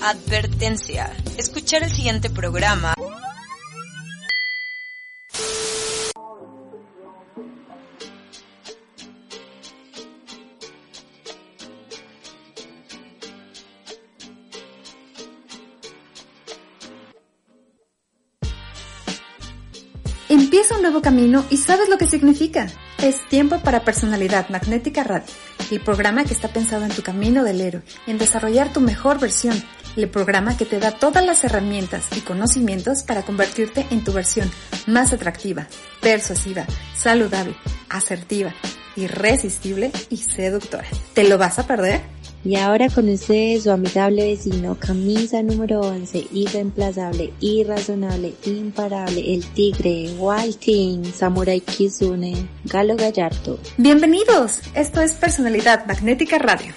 Advertencia. Escuchar el siguiente programa Empieza un nuevo camino y sabes lo que significa. Es tiempo para Personalidad Magnética Radio, el programa que está pensado en tu camino del héroe, en desarrollar tu mejor versión, el programa que te da todas las herramientas y conocimientos para convertirte en tu versión más atractiva, persuasiva, saludable, asertiva, irresistible y seductora. ¿Te lo vas a perder? Y ahora con ustedes su amigable vecino, camisa número 11, irreemplazable, irrazonable, imparable, el tigre, Walting, Samurai Kizune, Galo Gallardo. Bienvenidos, esto es Personalidad Magnética Radio.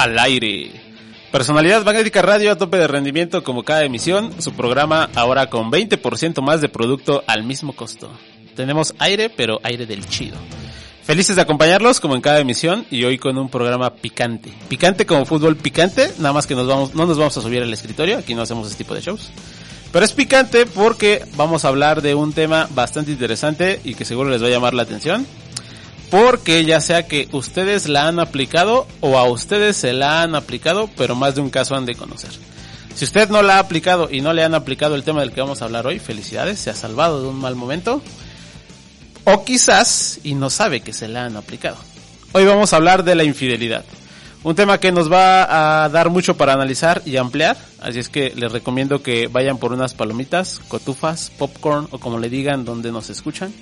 Al aire. Personalidad Magnética Radio a tope de rendimiento como cada emisión, su programa ahora con 20% más de producto al mismo costo. Tenemos aire, pero aire del chido. Felices de acompañarlos como en cada emisión y hoy con un programa picante. Picante como fútbol picante, nada más que nos vamos, no nos vamos a subir al escritorio, aquí no hacemos ese tipo de shows. Pero es picante porque vamos a hablar de un tema bastante interesante y que seguro les va a llamar la atención porque ya sea que ustedes la han aplicado o a ustedes se la han aplicado, pero más de un caso han de conocer. Si usted no la ha aplicado y no le han aplicado el tema del que vamos a hablar hoy, felicidades, se ha salvado de un mal momento. O quizás y no sabe que se la han aplicado. Hoy vamos a hablar de la infidelidad. Un tema que nos va a dar mucho para analizar y ampliar, así es que les recomiendo que vayan por unas palomitas, cotufas, popcorn o como le digan donde nos escuchan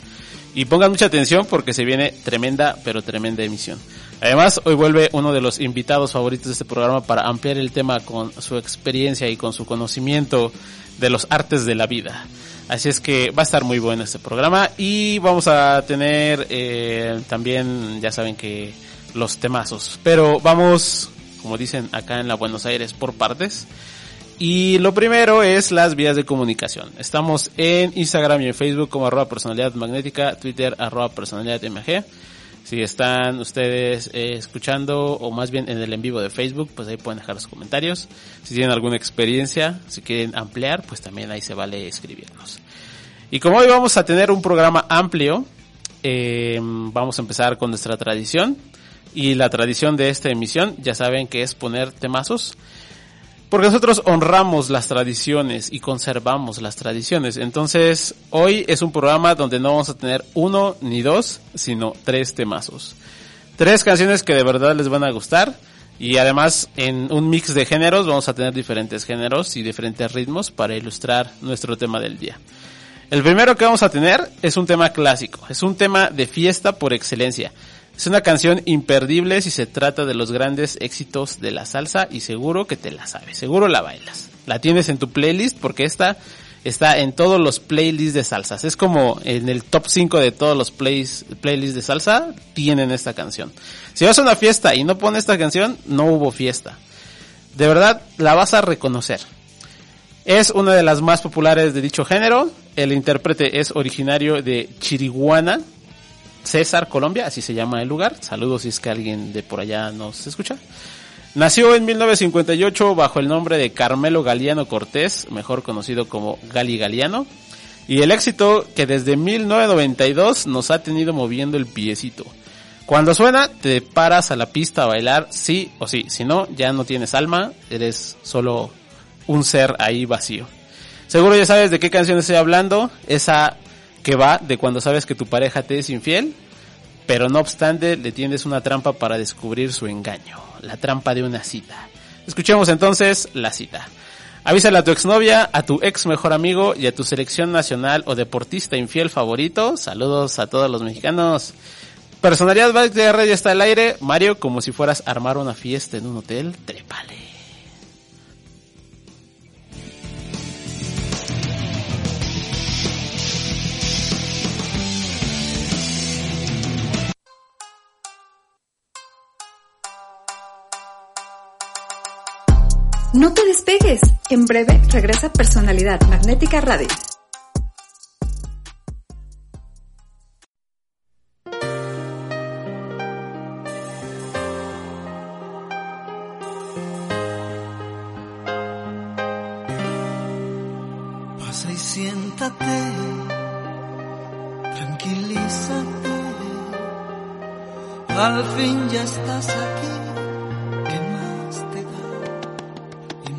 y pongan mucha atención porque se viene tremenda, pero tremenda emisión. Además, hoy vuelve uno de los invitados favoritos de este programa para ampliar el tema con su experiencia y con su conocimiento de los artes de la vida. Así es que va a estar muy bueno este programa y vamos a tener eh, también, ya saben que los temazos. Pero vamos, como dicen acá en la Buenos Aires, por partes. Y lo primero es las vías de comunicación. Estamos en Instagram y en Facebook como arroba personalidad magnética, Twitter arroba personalidad MG. Si están ustedes eh, escuchando o más bien en el en vivo de Facebook, pues ahí pueden dejar los comentarios. Si tienen alguna experiencia, si quieren ampliar, pues también ahí se vale escribirnos. Y como hoy vamos a tener un programa amplio, eh, vamos a empezar con nuestra tradición. Y la tradición de esta emisión, ya saben que es poner temazos porque nosotros honramos las tradiciones y conservamos las tradiciones. Entonces, hoy es un programa donde no vamos a tener uno ni dos, sino tres temazos. Tres canciones que de verdad les van a gustar. Y además, en un mix de géneros, vamos a tener diferentes géneros y diferentes ritmos para ilustrar nuestro tema del día. El primero que vamos a tener es un tema clásico. Es un tema de fiesta por excelencia. Es una canción imperdible si se trata de los grandes éxitos de la salsa y seguro que te la sabes, seguro la bailas. La tienes en tu playlist porque esta está en todos los playlists de salsas. Es como en el top 5 de todos los playlists de salsa tienen esta canción. Si vas a una fiesta y no pones esta canción, no hubo fiesta. De verdad, la vas a reconocer. Es una de las más populares de dicho género. El intérprete es originario de Chiriguana, César, Colombia, así se llama el lugar. Saludos si es que alguien de por allá nos escucha. Nació en 1958 bajo el nombre de Carmelo Galiano Cortés, mejor conocido como Gali Galiano. Y el éxito que desde 1992 nos ha tenido moviendo el piecito. Cuando suena, te paras a la pista a bailar, sí o sí. Si no, ya no tienes alma, eres solo un ser ahí vacío. Seguro ya sabes de qué canción estoy hablando. Esa que va de cuando sabes que tu pareja te es infiel, pero no obstante le tienes una trampa para descubrir su engaño, la trampa de una cita. Escuchemos entonces la cita. Avísale a tu exnovia, a tu ex mejor amigo y a tu selección nacional o deportista infiel favorito. Saludos a todos los mexicanos. Personalidad de Radio está al aire. Mario, como si fueras a armar una fiesta en un hotel, trépale. despegues. En breve regresa Personalidad Magnética Radio. Pasa y siéntate, tranquilízate. Al fin ya estás aquí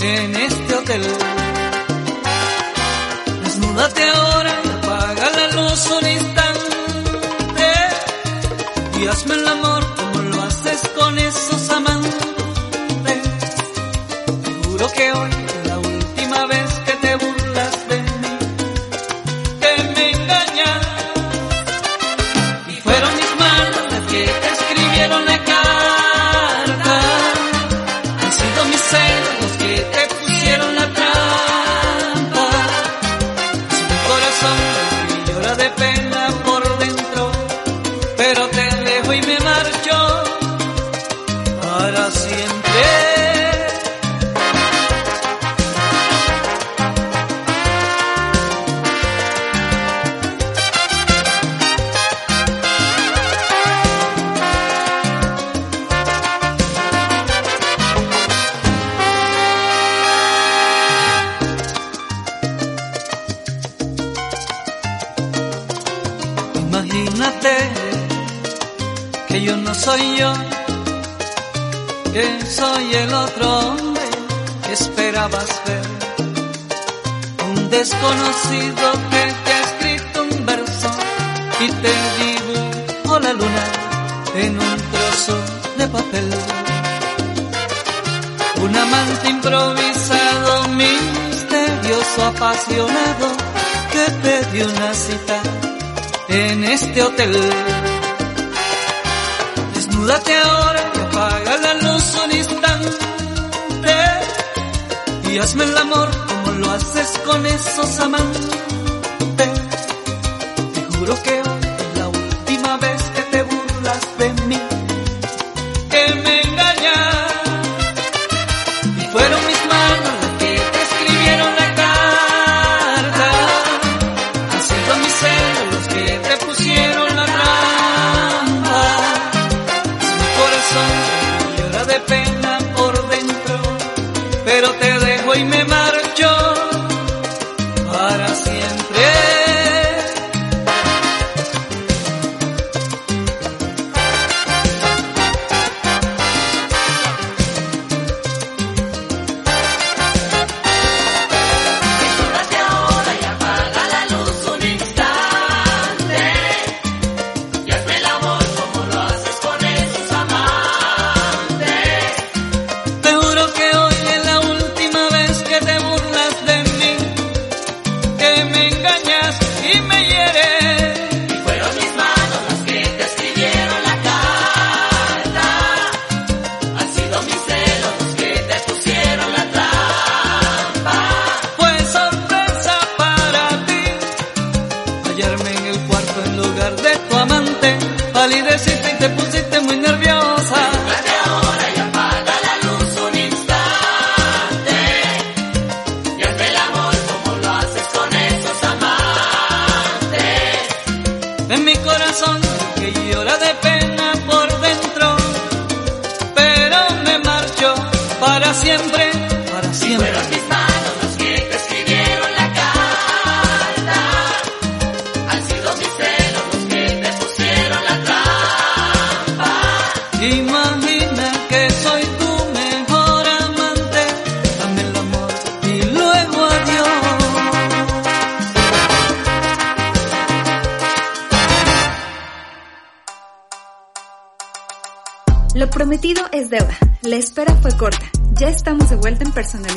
en este hotel. Desnúdate ahora, apaga la luz un instante y hazme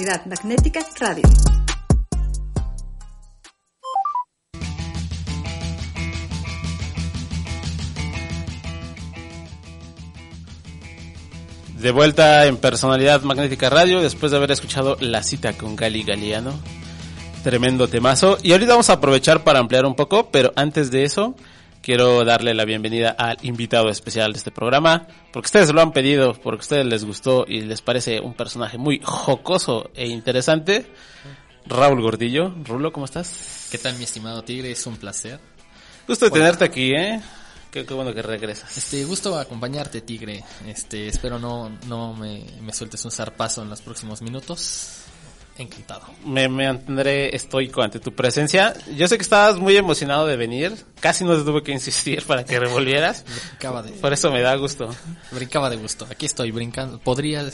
Magnética Radio. De vuelta en Personalidad Magnética Radio, después de haber escuchado la cita con Gali Galiano. Tremendo temazo. Y ahorita vamos a aprovechar para ampliar un poco, pero antes de eso, quiero darle la bienvenida al invitado especial de este programa, porque ustedes lo han pedido, porque a ustedes les gustó y les parece un personaje muy jocoso e interesante. Raúl Gordillo. Rulo, ¿cómo estás? ¿Qué tal, mi estimado Tigre? Es un placer. Gusto de tenerte aquí, ¿eh? Qué, qué bueno que regresas. Este, gusto acompañarte, Tigre. Este, espero no, no me, me sueltes un zarpazo en los próximos minutos. Encantado. Me, mantendré estoico ante tu presencia. Yo sé que estabas muy emocionado de venir. Casi no te tuve que insistir para que revolvieras. Brincaba de, Por eso me da gusto. brincaba de gusto. Aquí estoy brincando. Podría,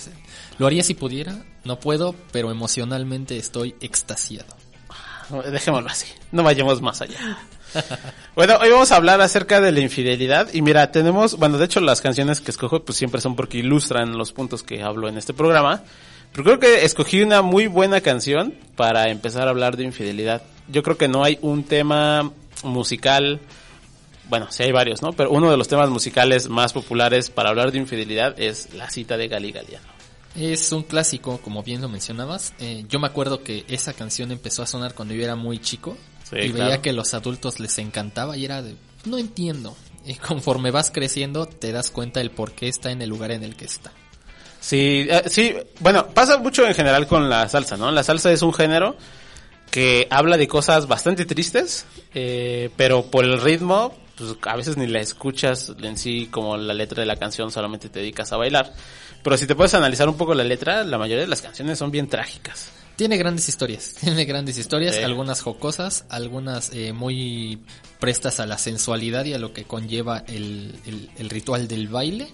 lo haría si pudiera. No puedo, pero emocionalmente estoy extasiado. Dejémoslo así. No vayamos más allá. Bueno, hoy vamos a hablar acerca de la infidelidad. Y mira, tenemos, bueno, de hecho las canciones que escojo pues siempre son porque ilustran los puntos que hablo en este programa. Pero creo que escogí una muy buena canción para empezar a hablar de infidelidad. Yo creo que no hay un tema musical, bueno, sí hay varios, ¿no? Pero uno de los temas musicales más populares para hablar de infidelidad es la cita de Gali Galiano. Es un clásico, como bien lo mencionabas. Eh, yo me acuerdo que esa canción empezó a sonar cuando yo era muy chico. Sí, y claro. veía que a los adultos les encantaba y era de, no entiendo. Y conforme vas creciendo te das cuenta del por qué está en el lugar en el que está. Sí, eh, sí, bueno, pasa mucho en general con la salsa, ¿no? La salsa es un género que habla de cosas bastante tristes, eh, pero por el ritmo, pues a veces ni la escuchas en sí como la letra de la canción, solamente te dedicas a bailar. Pero si te puedes analizar un poco la letra, la mayoría de las canciones son bien trágicas. Tiene grandes historias, tiene grandes historias, Sí. algunas jocosas, algunas eh, muy prestas a la sensualidad y a lo que conlleva el, el- el ritual del baile.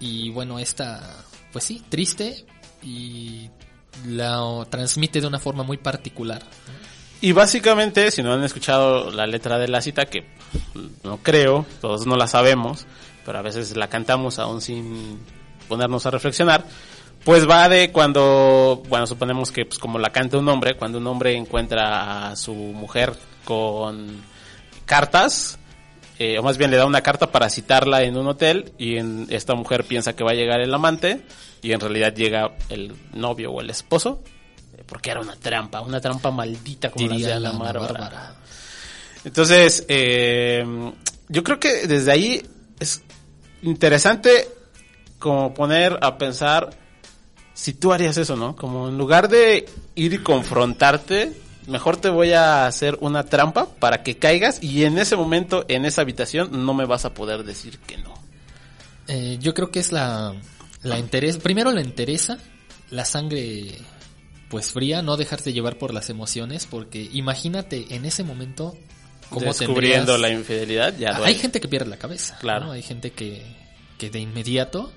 Y bueno, esta, pues sí, triste y la transmite de una forma muy particular. Y básicamente, si no han escuchado la letra de la cita, que no creo, todos no la sabemos, pero a veces la cantamos aún sin ponernos a reflexionar, pues va de cuando, bueno, suponemos que pues como la canta un hombre, cuando un hombre encuentra a su mujer con cartas, eh, o más bien le da una carta para citarla en un hotel y en, esta mujer piensa que va a llegar el amante y en realidad llega el novio o el esposo eh, porque era una trampa, una trampa maldita como Diría la la Bárbara. Bárbara. Entonces, eh, yo creo que desde ahí es interesante como poner a pensar si tú harías eso, ¿no? Como en lugar de ir y confrontarte, mejor te voy a hacer una trampa para que caigas y en ese momento, en esa habitación, no me vas a poder decir que no. Eh, yo creo que es la, la interés, primero la interesa, la sangre pues fría, no dejarte llevar por las emociones, porque imagínate en ese momento cómo Descubriendo tendrías- la infidelidad, ya Hay gente que pierde la cabeza, Claro. ¿no? Hay gente que, que de inmediato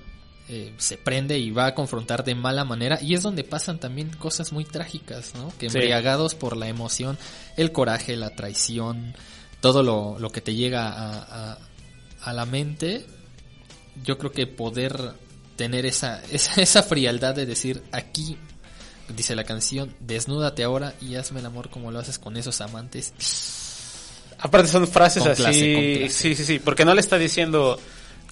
eh, se prende y va a confrontar de mala manera y es donde pasan también cosas muy trágicas, ¿no? Que Sí. embriagados por la emoción, el coraje, la traición, todo lo, lo que te llega a, a- a la mente, yo creo que poder tener esa, esa, esa frialdad de decir aquí, dice la canción, desnúdate ahora y hazme el amor como lo haces con esos amantes. Aparte son frases así, sí, sí, sí, porque no le está diciendo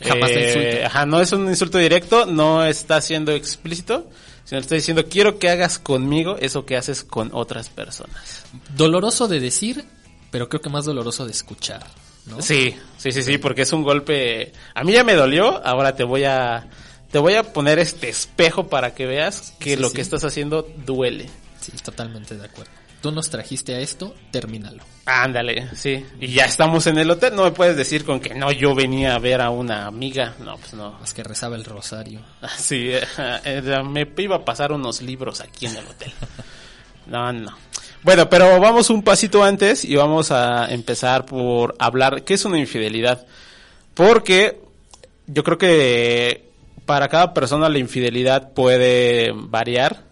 Jamás insulte. Ajá, no es un insulto directo, no está siendo explícito, sino está diciendo quiero que hagas conmigo eso que haces con otras personas. Doloroso de decir, pero creo que más doloroso de escuchar, ¿no? Sí, sí, sí, sí, porque es un golpe. A mí ya me dolió, ahora te voy a te voy a poner este espejo para que veas que Sí, lo sí. que estás haciendo duele. Sí, totalmente de acuerdo. Tú nos trajiste a esto, termínalo. Ándale, sí. Y ya estamos en el hotel, no me puedes decir con que no yo venía a ver a una amiga, no, pues no. Más que rezaba el rosario. Sí, eh, eh, me iba a pasar unos libros aquí en el hotel. No, no. Bueno, pero vamos un pasito antes y vamos a empezar por hablar qué es una infidelidad. Porque yo creo que para cada persona la infidelidad puede variar.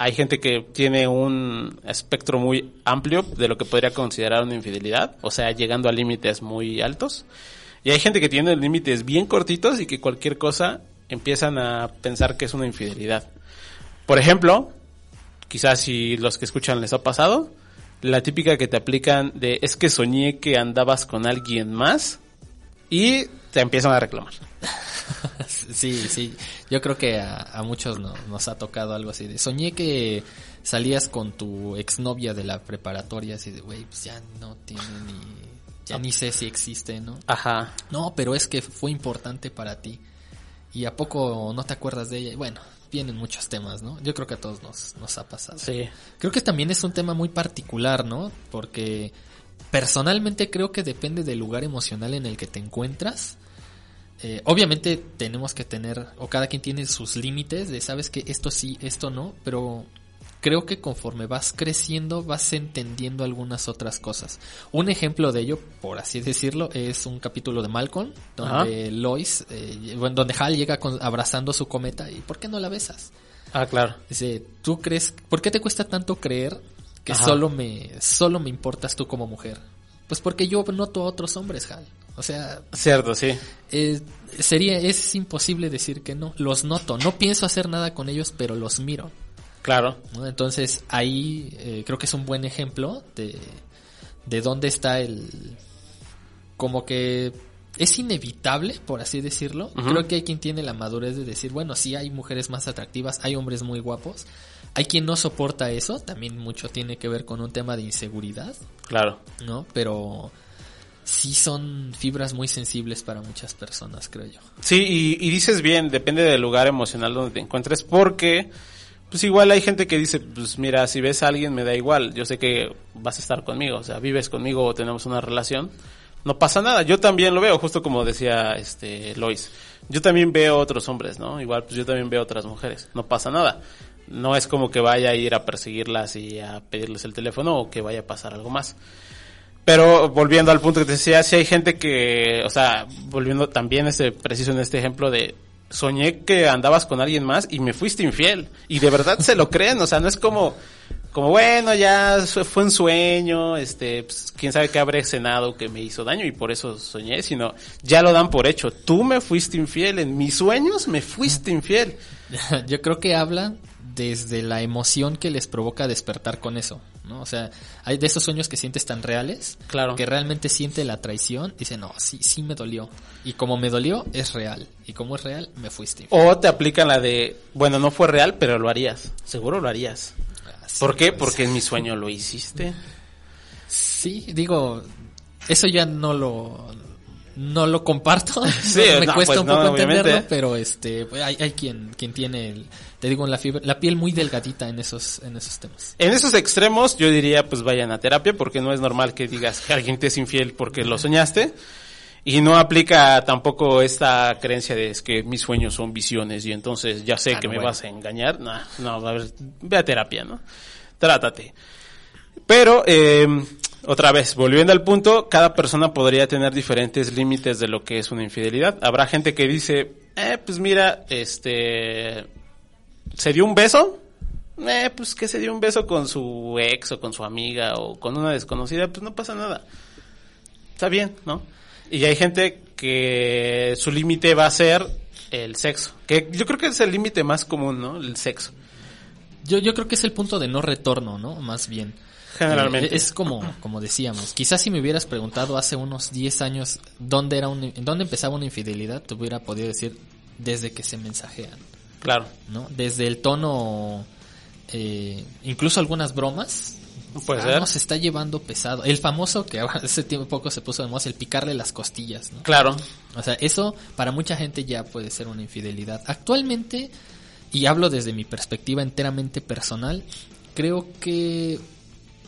Hay gente que tiene un espectro muy amplio de lo que podría considerar una infidelidad, o sea, llegando a límites muy altos. Y hay gente que tiene límites bien cortitos y que cualquier cosa empiezan a pensar que es una infidelidad. Por ejemplo, quizás si los que escuchan les ha pasado, la típica que te aplican de es que soñé que andabas con alguien más y te empiezan a reclamar. Sí, sí. Yo creo que a, a muchos no- nos ha tocado algo así de soñé que salías con tu exnovia de la preparatoria así de güey, pues ya no tiene ni ya ni sé si existe, ¿no? Ajá. No, pero es que fue importante para ti. ¿Y a poco no te acuerdas de ella? Bueno, vienen muchos temas, ¿no? Yo creo que a todos nos, nos ha pasado. Sí. Creo que también es un tema muy particular, ¿no? Porque personalmente creo que depende del lugar emocional en el que te encuentras. Eh, obviamente tenemos que tener, o cada quien tiene sus límites de, sabes que esto sí, esto no, pero creo que conforme vas creciendo vas entendiendo algunas otras cosas. Un ejemplo de ello, por así decirlo, es un capítulo de Malcolm, donde Lois, eh, bueno, donde Hal llega con- abrazando su cometa y ¿por qué no la besas? Ah, claro. Dice, ¿tú crees, por qué te cuesta tanto creer que Ajá. solo me, solo me importas tú como mujer? Pues porque yo noto a otros hombres, Hal. O sea, Cierto, sí. eh, sería, es imposible decir que no. Los noto. No pienso hacer nada con ellos, pero los miro. Claro. ¿no? Entonces, ahí eh, creo que es un buen ejemplo de, de dónde está el... Como que es inevitable, por así decirlo. Creo que hay quien tiene la madurez de decir, bueno, sí hay mujeres más atractivas, hay hombres muy guapos. Hay quien no soporta eso, también mucho tiene que ver con un tema de inseguridad, Claro. ¿no? Pero sí son fibras muy sensibles para muchas personas, creo yo. Sí, y, y dices bien, depende del lugar emocional donde te encuentres, porque pues igual hay gente que dice, pues mira, si ves a alguien me da igual, yo sé que vas a estar conmigo, o sea, vives conmigo o tenemos una relación, no pasa nada, yo también lo veo, justo como decía este Lois, yo también veo otros hombres, ¿no? Igual pues yo también veo otras mujeres, no pasa nada. No es como que vaya a ir a perseguirlas y a pedirles el teléfono o que vaya a pasar algo más. Pero volviendo al punto que te decía, si hay gente que, o sea, volviendo también este preciso en este ejemplo de soñé que andabas con alguien más y me fuiste infiel y de verdad se lo creen, o sea, no es como como bueno, ya fue un sueño, este, pues, quién sabe qué habré cenado que me hizo daño y por eso soñé, sino ya lo dan por hecho. Tú me fuiste infiel, en mis sueños me fuiste infiel. Yo creo que habla desde la emoción que les provoca despertar con eso, ¿no? O sea, hay de esos sueños que sientes tan reales, Claro. que realmente siente la traición, dice, no, sí, sí me dolió. Y como me dolió, es real. Y como es real, me fuiste. O te aplican la de, bueno, no fue real, pero lo harías. Seguro lo harías. Así, ¿Por qué? pues. Porque en mi sueño lo hiciste. Sí, digo, eso ya no lo, no lo comparto. Sí, me no, cuesta pues un poco entenderlo, pero este, pues, hay, hay quien, quien tiene el, te digo, la fibra, la piel muy delgadita en esos, en esos temas. En esos extremos yo diría pues vayan a terapia porque no es normal que digas que alguien te es infiel porque lo soñaste y no aplica tampoco esta creencia de es que mis sueños son visiones y entonces ya sé Ah, que no, me bueno. vas a engañar. No, no, a ver, ve a terapia, ¿no? Trátate. Pero, eh, otra vez, volviendo al punto, cada persona podría tener diferentes límites de lo que es una infidelidad. Habrá gente que dice, eh, pues mira, este, ¿se dio un beso? Eh, pues que se dio un beso con su ex o con su amiga o con una desconocida, pues no pasa nada. Está bien, ¿no? Y hay gente que su límite va a ser el sexo. Que yo creo que es el límite más común, ¿no? El sexo. Yo, yo creo que es el punto de no retorno, ¿no? Más bien. Generalmente. Eh, es como, como decíamos, quizás si me hubieras preguntado hace unos 10 años dónde era un, dónde empezaba una infidelidad, te hubiera podido decir desde que se mensajean, Claro. ¿no? Desde el tono, eh, incluso algunas bromas. Puede Ah, no, se está llevando pesado. El famoso que ahora hace tiempo poco se puso de moda, el picarle las costillas, ¿no? Claro. O sea, eso para mucha gente ya puede ser una infidelidad. Actualmente, y hablo desde mi perspectiva enteramente personal, creo que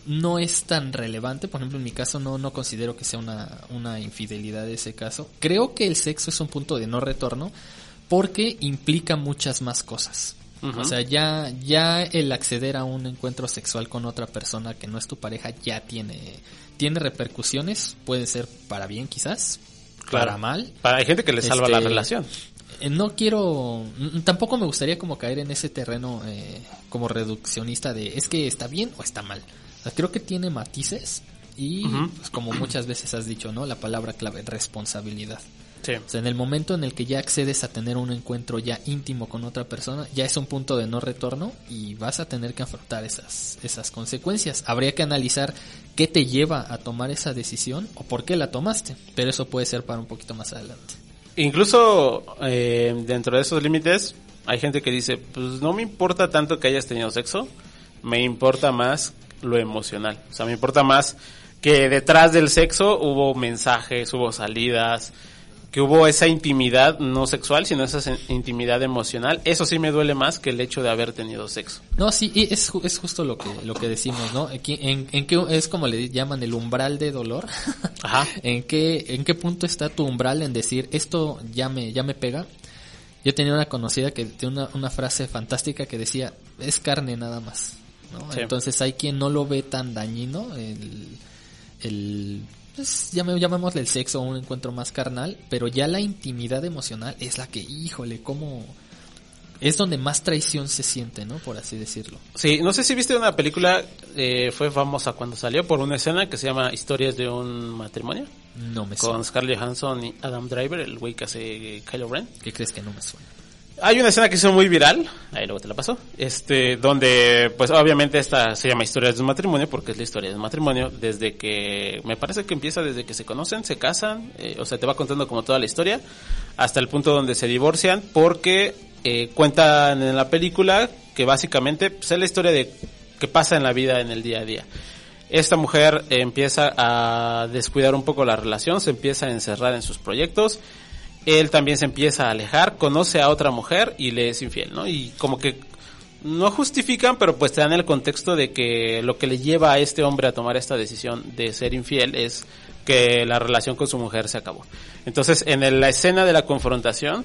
no es tan relevante. Por ejemplo, en mi caso no, no considero que sea una, una infidelidad ese caso. Creo que el sexo es un punto de no retorno porque implica muchas más cosas. O sea, ya, ya el acceder a un encuentro sexual con otra persona que no es tu pareja ya tiene, tiene repercusiones. Puede ser para bien quizás, Claro. para mal. Para, hay gente que le salva la Este, relación. Eh, No quiero, tampoco me gustaría como caer en ese terreno eh, como reduccionista de es que está bien o está mal. O sea, creo que tiene matices y pues, como muchas veces has dicho, ¿no? La palabra clave, responsabilidad. Sí. O sea, en el momento en el que ya accedes a tener un encuentro ya íntimo con otra persona, ya es un punto de no retorno y vas a tener que afrontar esas, esas consecuencias. Habría que analizar qué te lleva a tomar esa decisión o por qué la tomaste, pero eso puede ser para un poquito más adelante. Incluso eh, dentro de esos límites hay gente que dice, pues no me importa tanto que hayas tenido sexo, me importa más lo emocional. O sea, me importa más que detrás del sexo hubo mensajes, hubo salidas, que hubo esa intimidad no sexual, sino esa intimidad emocional. Eso sí me duele más que el hecho de haber tenido sexo. No, sí, y es, es justo lo que, lo que decimos, ¿no? Aquí, en, en qué es como le llaman el umbral de dolor. Ajá. ¿En qué, en qué punto está tu umbral en decir esto ya me, ya me pega? Yo tenía una conocida que tiene una, una frase fantástica que decía, es carne nada más. ¿No? Sí. Entonces hay quien no lo ve tan dañino, el, el pues, llame- llamémosle el sexo un encuentro más carnal, pero ya la intimidad emocional es la que, híjole, cómo... Es donde más traición se siente, ¿no? Por así decirlo. Sí, no sé si viste una película, eh, fue famosa cuando salió por una escena que se llama Historias de un matrimonio, No me con suena. Scarlett Johansson y Adam Driver, el güey que hace Kylo Ren. ¿Qué crees que no me suena? Hay una escena que hizo muy viral, ahí luego te la paso, este, donde, pues obviamente esta se llama Historias de un matrimonio, porque es la historia de un matrimonio, desde que, me parece que empieza desde que se conocen, se casan, eh, o sea, te va contando como toda la historia, hasta el punto donde se divorcian, porque eh, cuentan en la película que básicamente pues, es la historia de que pasa en la vida en el día a día. Esta mujer empieza a descuidar un poco la relación, se empieza a encerrar en sus proyectos, él también se empieza a alejar, conoce a otra mujer y le es infiel, ¿no? Y como que no justifican, pero pues te dan el contexto de que lo que le lleva a este hombre a tomar esta decisión de ser infiel es que la relación con su mujer se acabó. Entonces, en la escena de la confrontación,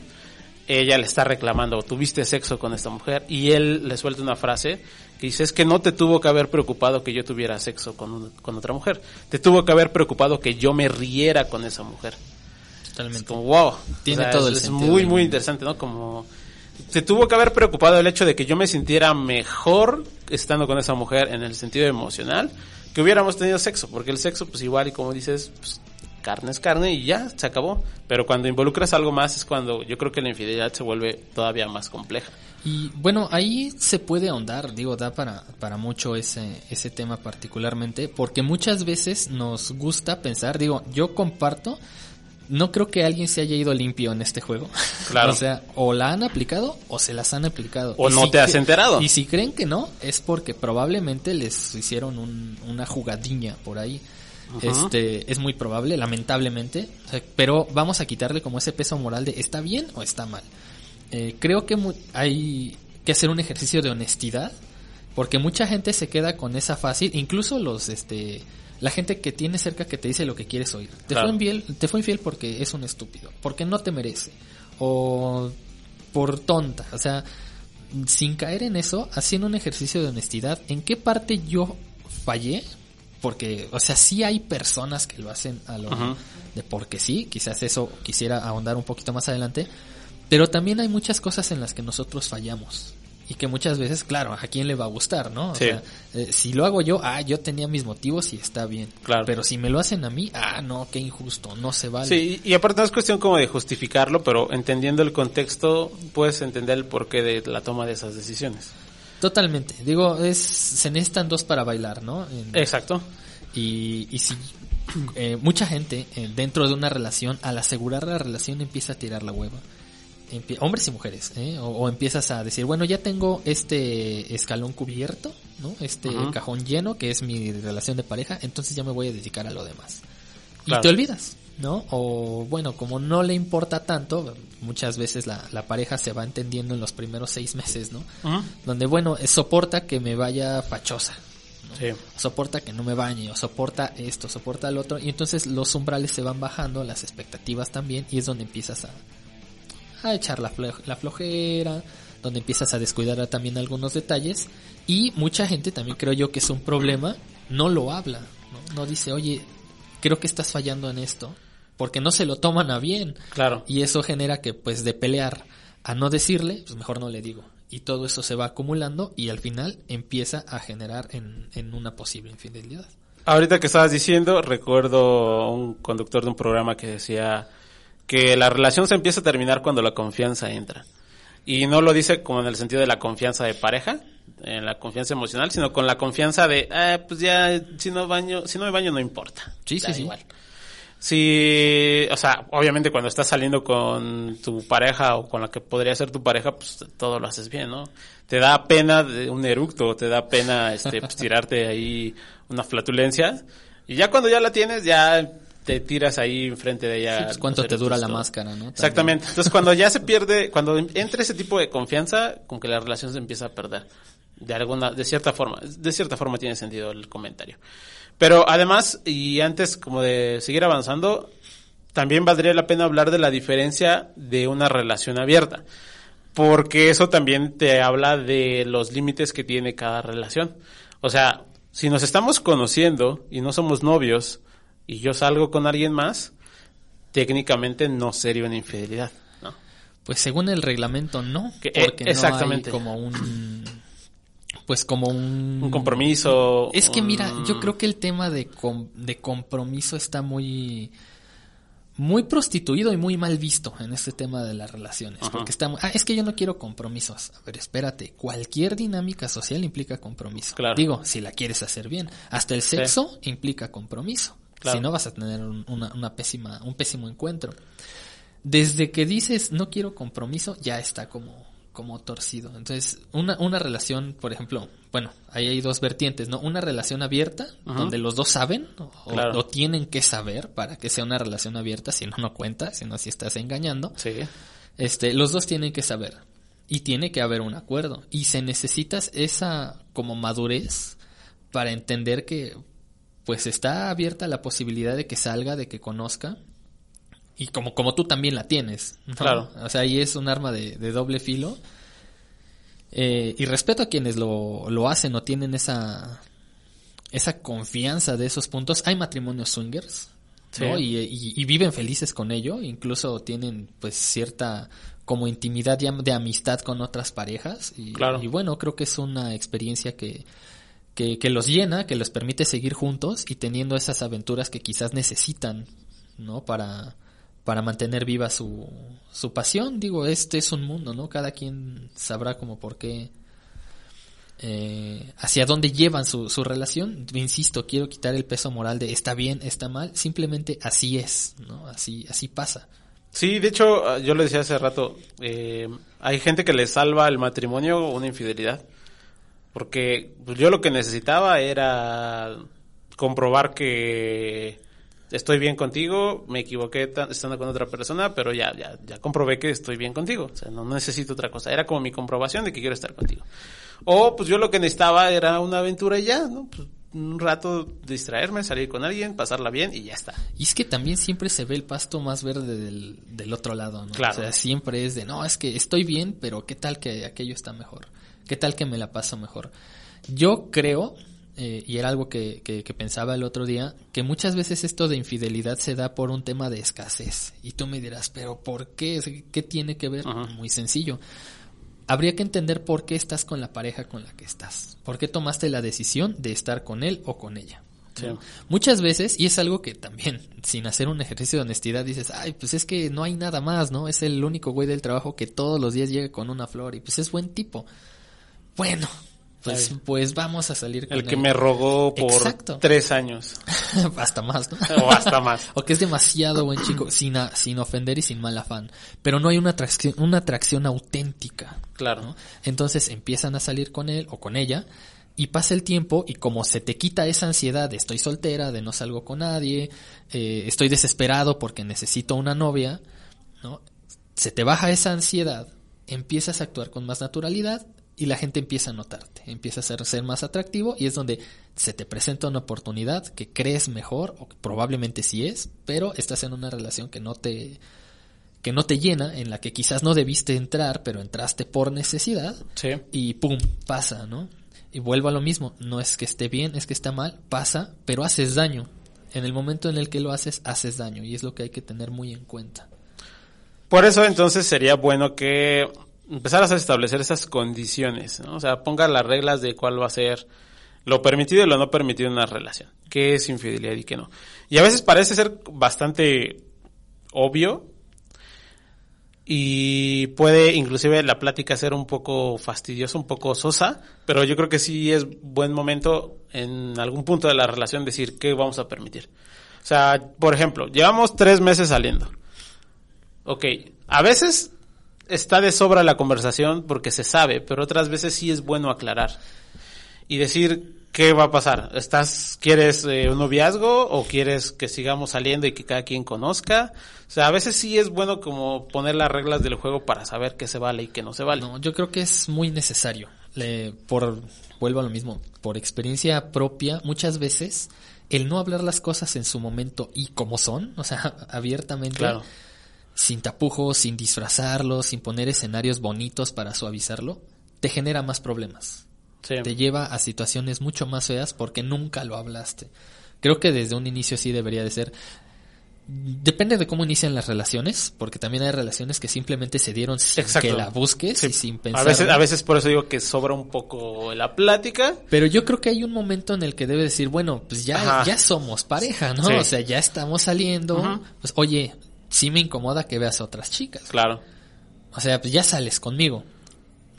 ella le está reclamando, tuviste sexo con esta mujer, y él le suelta una frase que dice, es que no te tuvo que haber preocupado que yo tuviera sexo con, con otra mujer, te tuvo que haber preocupado que yo me riera con esa mujer. Es Totalmente. como, wow. Tiene O sea, todo es, el es sentido muy, del muy mundo. interesante, ¿no? Como, se tuvo que haber preocupado el hecho de que yo me sintiera mejor estando con esa mujer en el sentido emocional que hubiéramos tenido sexo, porque el sexo, pues igual y como dices, pues, carne es carne y ya, se acabó. Pero cuando involucras algo más es cuando yo creo que la infidelidad se vuelve todavía más compleja. Y bueno, ahí se puede ahondar, digo, da para, para mucho ese, ese tema particularmente, porque muchas veces nos gusta pensar, digo, yo comparto, no creo que alguien se haya ido limpio en este juego. Claro. o sea, o la han aplicado o se las han aplicado. O Y no te has enterado. Y si creen que no, es porque probablemente les hicieron un- una jugadilla por ahí. Este, es muy probable, lamentablemente, o sea, pero vamos a quitarle como ese peso moral de está bien o está mal. Eh, creo que mu- hay que hacer un ejercicio de honestidad, porque mucha gente se queda con esa fácil, incluso los, este, la gente que tiene cerca que te dice lo que quieres oír. Te Claro. fue infiel, te fue infiel porque es un estúpido, porque no te merece, o por tonta, o sea, sin caer en eso, haciendo un ejercicio de honestidad, ¿en qué parte yo fallé? Porque, o sea, sí hay personas que lo hacen a lo de porque sí, quizás eso quisiera ahondar un poquito más adelante, pero también hay muchas cosas en las que nosotros fallamos. Y que muchas veces, claro, a quién le va a gustar, ¿no? O Sí. sea, eh, si lo hago yo, ah, yo tenía mis motivos y está bien. Claro. Pero si me lo hacen a mí, ah, no, qué injusto, no se vale. Sí, y y aparte no es cuestión como de justificarlo, pero entendiendo el contexto puedes entender el porqué de la toma de esas decisiones. Totalmente. Digo, es, se necesitan dos para bailar, ¿no? En- Exacto. Y, y si eh, mucha gente eh, dentro de una relación, al asegurar la relación, empieza a tirar la hueva. Hombres y mujeres, ¿eh? o, o empiezas a decir, bueno, ya tengo este escalón cubierto, ¿no? Este cajón lleno, que es mi relación de pareja, entonces ya me voy a dedicar a lo demás. Claro. Y te olvidas, ¿no? O bueno, como no le importa tanto, muchas veces la, la pareja se va entendiendo en los primeros seis meses, ¿no? Donde, bueno, eh, soporta que me vaya fachosa, Sí. soporta que no me bañe, o soporta esto, soporta el otro, y entonces los umbrales se van bajando, las expectativas también, y es donde empiezas a, a echar la, flo- la flojera, donde empiezas a descuidar también algunos detalles, y mucha gente también creo yo que es un problema, no lo habla, no, no dice, oye, creo que estás fallando en esto, porque no se lo toman a bien, Claro. y eso genera que pues de pelear a no decirle, pues mejor no le digo. Y todo eso se va acumulando y al final empieza a generar en, en una posible infidelidad. Ahorita que estabas diciendo, recuerdo un conductor de un programa que decía que la relación se empieza a terminar cuando la confianza entra. Y no lo dice como en el sentido de la confianza de pareja, en la confianza emocional, sino con la confianza de, ah, pues ya, si no baño, si no me baño no importa. Sí, sí, Da sí. igual. Si, o sea, obviamente cuando estás saliendo con tu pareja o con la que podría ser tu pareja, pues todo lo haces bien, ¿no? Te da pena de un eructo, te da pena, este, pues, tirarte ahí una flatulencia. Y ya cuando ya la tienes, ya te tiras ahí enfrente de ella. Pues, ¿Cuánto te dura pues, la máscara, no? Exactamente. Entonces, cuando ya se pierde, cuando entra ese tipo de confianza, con que la relación se empieza a perder. De alguna, de cierta forma. De cierta forma tiene sentido el comentario. Pero además, y antes como de seguir avanzando, también valdría la pena hablar de la diferencia de una relación abierta. Porque eso también te habla de los límites que tiene cada relación. O sea, si nos estamos conociendo y no somos novios y yo salgo con alguien más, técnicamente no sería una infidelidad. ¿no? Pues según el reglamento no, Que, eh, porque exactamente. no hay como un pues como un Un compromiso. Es que mira, yo creo que el tema de com- de compromiso está muy muy prostituido y muy mal visto en este tema de las relaciones, Ajá. porque está muy- ah, es que yo no quiero compromisos. A ver, espérate, cualquier dinámica social implica compromiso. Claro. Digo, si la quieres hacer bien, hasta el sexo implica compromiso. Claro. Si no vas a tener un- una, una pésima un pésimo encuentro. Desde que dices no quiero compromiso, ya está como, como torcido. Entonces, una, una relación, por ejemplo, bueno, ahí hay dos vertientes, ¿no? Una relación abierta, Ajá. donde los dos saben o, Claro. o tienen que saber para que sea una relación abierta, si no, no cuenta, si no, si estás engañando. Sí. Este, los dos tienen que saber. Y tiene que haber un acuerdo. Y se necesitas esa como madurez para entender que pues está abierta la posibilidad de que salga, de que conozca. Y como, como tú también la tienes. ¿no? Claro. O sea, ahí es un arma de, de doble filo. Eh, y respeto a quienes lo, lo hacen o tienen esa, esa confianza de esos puntos. Hay matrimonios swingers, ¿no? Sí. Y, y- y viven felices con ello, incluso tienen pues cierta como intimidad de amistad con otras parejas. Y, Claro. y bueno, creo que es una experiencia que, que, los llena, que les permite seguir juntos y teniendo esas aventuras que quizás necesitan, ¿no? Para, para mantener viva su, su pasión. Digo, este es un mundo, ¿no? Cada quien sabrá como por qué, eh, hacia dónde llevan su, su relación. Insisto, quiero quitar el peso moral de está bien, está mal, simplemente así es, ¿no? Así, así pasa. Sí, de hecho, ah, yo lo decía hace rato, eh, hay gente que le salva el matrimonio una infidelidad. Porque pues, yo lo que necesitaba era comprobar que estoy bien contigo, me equivoqué ta- estando con otra persona, pero ya, ya, ya comprobé que estoy bien contigo. O sea, no necesito otra cosa. Era como mi comprobación de que quiero estar contigo. O pues yo lo que necesitaba era una aventura y ya, ¿no? Pues, un rato distraerme, salir con alguien, pasarla bien y ya está. Y es que también siempre se ve el pasto más verde del, del otro lado, ¿no? Claro. O sea, siempre es de, no, es que estoy bien, pero ¿qué tal que aquello está mejor? ¿Qué tal que me la paso mejor? Yo creo, eh, y era algo que, que, que pensaba el otro día, que muchas veces esto de infidelidad se da por un tema de escasez. Y tú me dirás, pero ¿por qué? ¿Qué tiene que ver? Ajá. Muy sencillo. Habría que entender por qué estás con la pareja con la que estás. ¿Por qué tomaste la decisión de estar con él o con ella? Sí. Muchas veces, y es algo que también, sin hacer un ejercicio de honestidad, dices, ay, pues es que no hay nada más, ¿no? Es el único güey del trabajo que todos los días llega con una flor y pues es buen tipo. Bueno, pues, pues vamos a salir con El que él. me rogó por Exacto. tres años. hasta más, ¿no? O hasta más. o que es demasiado buen chico, sin, a- sin ofender y sin mal afán. Pero no hay una atracción, una atracción auténtica. Claro. ¿no? Entonces empiezan a salir con él o con ella y pasa el tiempo y como se te quita esa ansiedad de estoy soltera, de no salgo con nadie, eh, estoy desesperado porque necesito una novia, ¿no? Se te baja esa ansiedad, empiezas a actuar con más naturalidad y la gente empieza a notarte, empieza a ser, ser más atractivo y es donde se te presenta una oportunidad que crees mejor o que probablemente sí es, pero estás en una relación que no te que no te llena, en la que quizás no debiste entrar, pero entraste por necesidad Sí. y pum, pasa, ¿no? Y vuelvo a lo mismo, no es que esté bien, es que está mal, pasa, pero haces daño. En el momento en el que lo haces, haces daño y es lo que hay que tener muy en cuenta. Por eso entonces sería bueno que empezaras a establecer esas condiciones, ¿no? O sea, ponga las reglas de cuál va a ser lo permitido y lo no permitido en una relación. ¿Qué es infidelidad y qué no? Y a veces parece ser bastante obvio y puede inclusive la plática ser un poco fastidiosa, un poco sosa, pero yo creo que sí es buen momento en algún punto de la relación decir qué vamos a permitir. O sea, por ejemplo, llevamos tres meses saliendo. Ok, a veces está de sobra la conversación porque se sabe, pero otras veces sí es bueno aclarar y decir qué va a pasar. ¿Estás, quieres eh, un noviazgo o quieres que sigamos saliendo y que cada quien conozca? O sea, a veces sí es bueno como poner las reglas del juego para saber qué se vale y qué no se vale. No, yo creo que es muy necesario. Le, por, vuelvo a lo mismo, por experiencia propia, muchas veces el no hablar las cosas en su momento y como son, o sea, abiertamente, Claro. Sin tapujos, sin disfrazarlo, sin poner escenarios bonitos para suavizarlo, te genera más problemas. Sí. Te lleva a situaciones mucho más feas porque nunca lo hablaste. Creo que desde un inicio sí debería de ser. Depende de cómo inician las relaciones, porque también hay relaciones que simplemente se dieron sin Exacto. que la busques Sí. y sin pensar. A veces, a veces por eso digo que sobra un poco la plática. Pero yo creo que hay un momento en el que debe decir, bueno, pues ya, Ajá. ya somos pareja, ¿no? Sí. O sea, ya estamos saliendo. Pues, oye, sí me incomoda que veas a otras chicas. Claro. O sea, pues ya sales conmigo.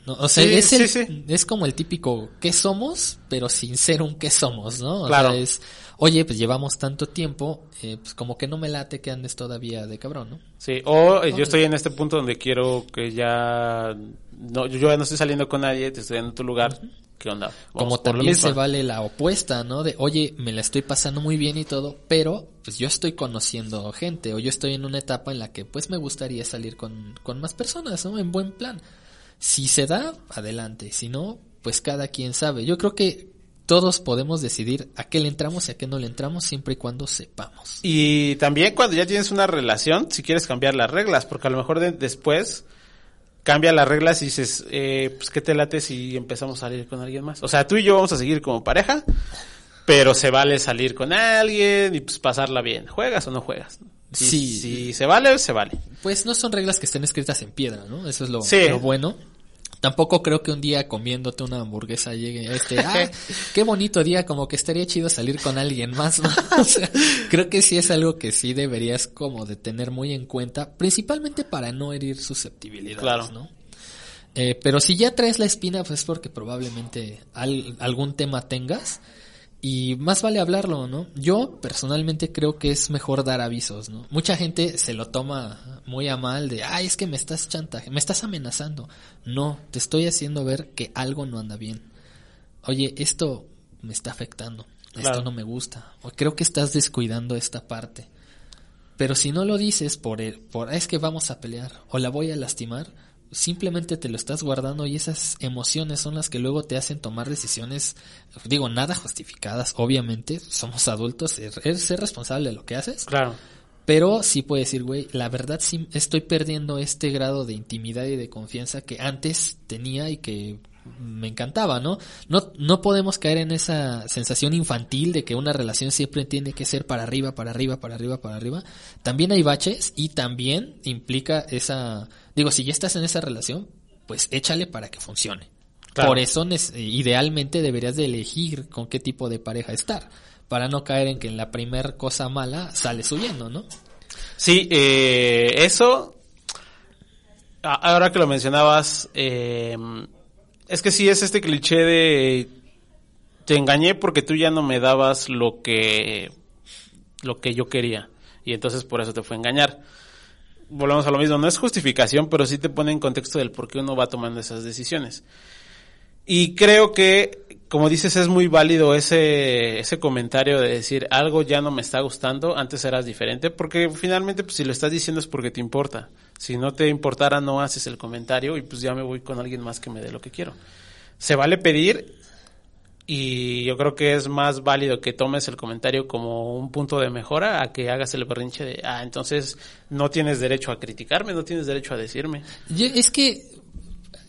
¿no? O sea, Sí, es, el- sí, sí. es como el típico ¿qué somos? Pero sin ser un ¿qué somos? ¿no? O Claro. sea, es, oye, pues llevamos tanto tiempo, eh, pues como que no me late que andes todavía de cabrón, ¿no? Sí, o eh, yo estoy en este punto donde quiero que ya no yo ya no estoy saliendo con nadie, te estoy en tu lugar. ¿Qué onda? Vamos Como también se vale la opuesta, ¿no? De, oye, me la estoy pasando muy bien y todo, pero pues yo estoy conociendo gente o yo estoy en una etapa en la que pues me gustaría salir con, con más personas, ¿no? En buen plan. Si se da, adelante. Si no, pues cada quien sabe. Yo creo que todos podemos decidir a qué le entramos y a qué no le entramos siempre y cuando sepamos. Y también cuando ya tienes una relación, si quieres cambiar las reglas, porque a lo mejor de- después cambia las reglas y dices, eh, pues qué te late si empezamos a salir con alguien más. O sea, tú y yo vamos a seguir como pareja, pero se vale salir con alguien y pues pasarla bien. ¿Juegas o no juegas? Si, Sí. Si se vale, se vale. Pues no son reglas que estén escritas en piedra, ¿no? Eso es lo, Sí. lo bueno. Tampoco creo que un día comiéndote una hamburguesa llegue este, ah, qué bonito día, como que estaría chido salir con alguien más, ¿no? O sea, creo que sí es algo que sí deberías como de tener muy en cuenta, principalmente para no herir susceptibilidades, Claro. ¿no? Eh, pero si ya traes la espina, pues es porque probablemente al- algún tema tengas y más vale hablarlo, ¿no? Yo personalmente creo que es mejor dar avisos, ¿no? Mucha gente se lo toma muy a mal de, ay, es que me estás chantaje, me estás amenazando. No, te estoy haciendo ver que algo no anda bien. Oye, esto me está afectando, Claro. esto no me gusta, o creo que estás descuidando esta parte. Pero si no lo dices por, el- por "Ah, es que vamos a pelear o la voy a lastimar, simplemente te lo estás guardando y esas emociones son las que luego te hacen tomar decisiones, digo, nada justificadas, obviamente, somos adultos, ser, ser responsable de lo que haces, Claro. pero sí puedes decir, güey, la verdad sí estoy perdiendo este grado de intimidad y de confianza que antes tenía y que me encantaba, ¿no? No, no podemos caer en esa sensación infantil de que una relación siempre tiene que ser para arriba, para arriba, para arriba, para arriba. También hay baches y también implica esa, digo, si ya estás en esa relación, pues échale para que funcione. Claro. Por eso idealmente deberías de elegir con qué tipo de pareja estar, para no caer en que en la primer cosa mala sales subiendo, ¿no? Sí, eh, eso, ahora que lo mencionabas, eh, es que sí es este cliché de te engañé porque tú ya no me dabas lo que lo que yo quería y entonces por eso te fue a engañar. Volvemos a lo mismo, no es justificación, pero sí te pone en contexto del por qué uno va tomando esas decisiones. Y creo que, como dices, es muy válido ese, ese comentario de decir algo ya no me está gustando, antes eras diferente, porque finalmente pues, si lo estás diciendo es porque te importa. Si no te importara no haces el comentario y pues ya me voy con alguien más que me dé lo que quiero. Se vale pedir y yo creo que es más válido que tomes el comentario como un punto de mejora a que hagas el berrinche de, ah, entonces no tienes derecho a criticarme, no tienes derecho a decirme. Es que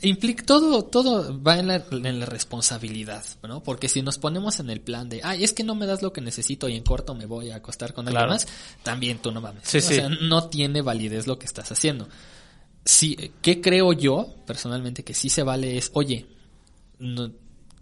implica todo todo va en la, en la responsabilidad, ¿no? Porque si nos ponemos en el plan de, ay, es que no me das lo que necesito y en corto me voy a acostar con alguien Claro. más, también tú no mames. Sí, ¿no? sí. O sea, no tiene validez lo que estás haciendo. Sí, ¿qué creo yo personalmente que sí se vale es, oye, no-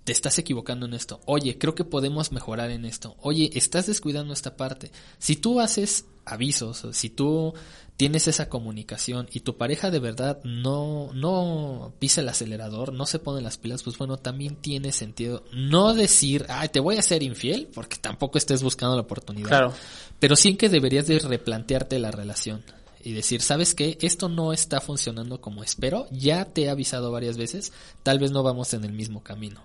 te estás equivocando en esto. Oye, creo que podemos mejorar en esto. Oye, estás descuidando esta parte. Si tú haces avisos, si tú tienes esa comunicación y tu pareja de verdad no, no pisa el acelerador, no se pone las pilas, pues bueno, también tiene sentido no decir, ay, te voy a ser infiel, porque tampoco estés buscando la oportunidad. Claro. Pero sí que deberías de replantearte la relación y decir, ¿sabes qué? Esto no está funcionando como espero, ya te he avisado varias veces, tal vez no vamos en el mismo camino.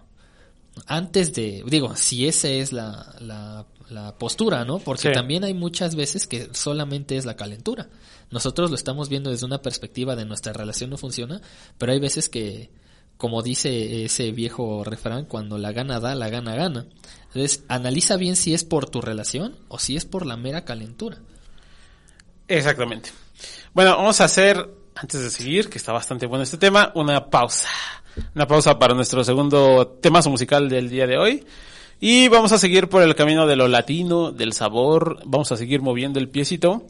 Antes de, digo, si esa es la, la, la postura, ¿no? Porque Sí. también hay muchas veces que solamente es la calentura. Nosotros lo estamos viendo desde una perspectiva de nuestra relación no funciona, pero hay veces que, como dice ese viejo refrán, cuando la gana da, la gana gana. Entonces, analiza bien si es por tu relación o si es por la mera calentura. Exactamente. Bueno, vamos a hacer, antes de seguir, que está bastante bueno este tema, una pausa. Una pausa para nuestro segundo temazo musical del día de hoy. Y vamos a seguir por el camino de lo latino, del sabor. Vamos a seguir moviendo el piecito.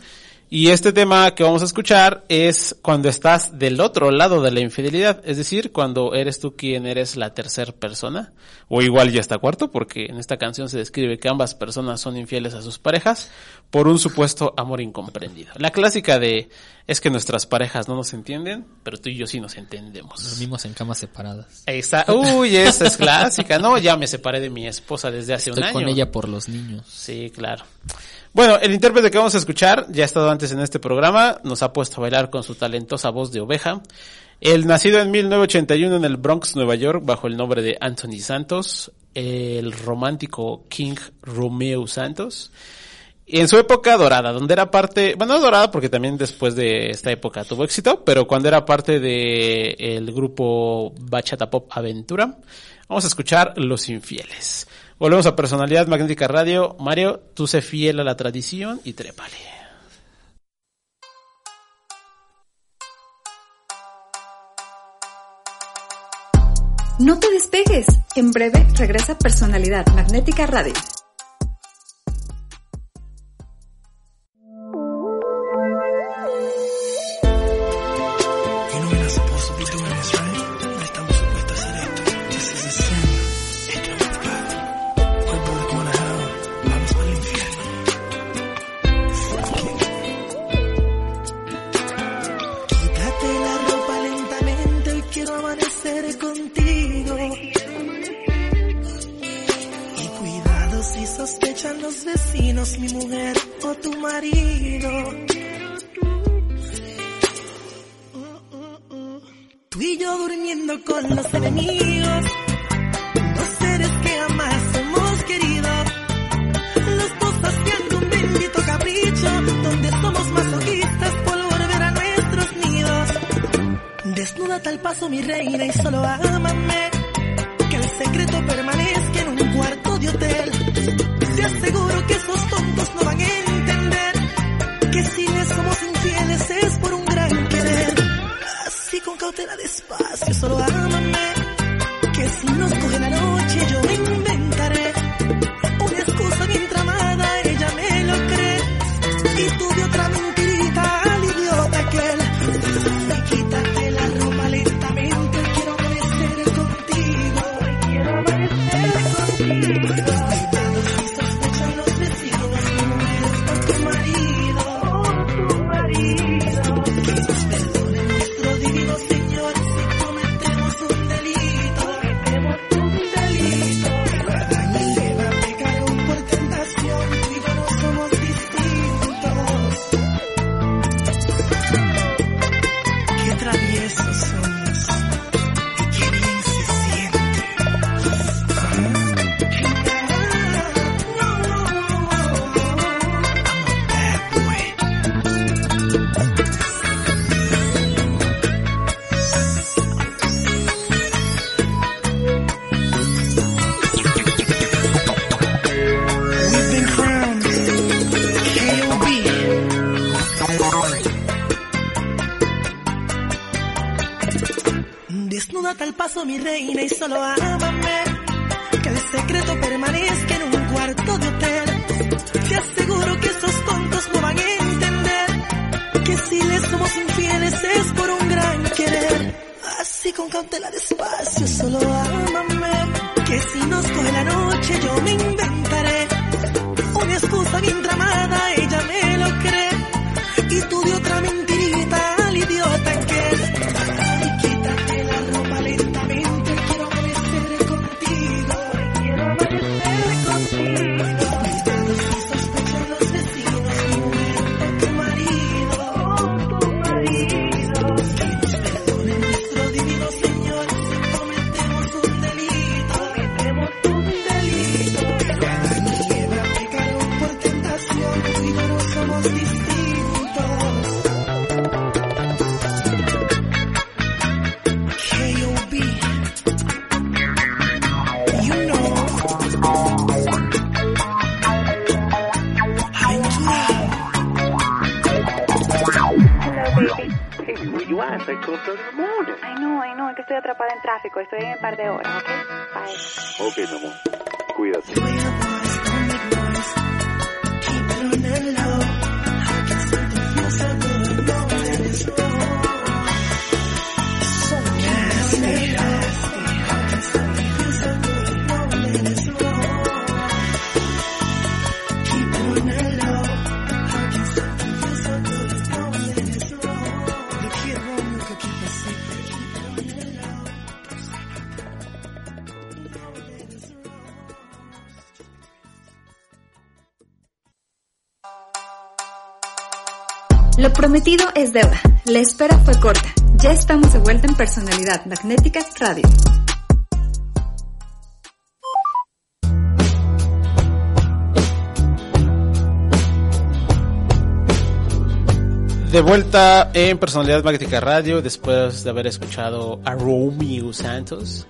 Y este tema que vamos a escuchar es cuando estás del otro lado de la infidelidad, es decir, cuando eres tú quien eres la tercera persona, o igual ya está cuarto, porque en esta canción se describe que ambas personas son infieles a sus parejas por un supuesto amor incomprendido. La clásica de es que nuestras parejas no nos entienden, pero tú y yo sí nos entendemos. Dormimos en camas separadas. Esa, uy, esa es clásica, ¿no? Ya me separé de mi esposa desde hace Estoy un año. con ella por los niños. Sí, claro. Bueno, el intérprete que vamos a escuchar ya ha estado antes en este programa, nos ha puesto a bailar con su talentosa voz de oveja. El nacido en 1981 en el Bronx, Nueva York, bajo el nombre de Anthony Santos, el romántico King Romeo Santos. En su época dorada, donde era parte, bueno, no dorada porque también después de esta época tuvo éxito, pero cuando era parte de el grupo Bachata Pop Aventura, vamos a escuchar Los Infieles. Volvemos a Personalidad Magnética Radio. Mario, tú sé fiel a la tradición y trépale. No te despegues. En breve regresa Personalidad Magnética Radio. Vecinos, mi mujer o tu marido. Tú y yo durmiendo con los enemigos, dos seres que jamás hemos querido, los dos haciendo un bendito capricho, donde somos masoquistas por volver a nuestros nidos. Desnúdate al paso mi reina y solo ámame, que el secreto permanezca en un cuarto de hotel. Aseguro que esos tontos no van a entender, que si les somos infieles es por un gran querer. Así con cautela despacio, solo ámame. Que si nos coge la noche yo solo ámame. Bye. Ok, mi amor. Prometido es deuda. La espera fue corta. Ya estamos de vuelta en Personalidad Magnética Radio. De vuelta en Personalidad Magnética Radio después de haber escuchado a Romeo Santos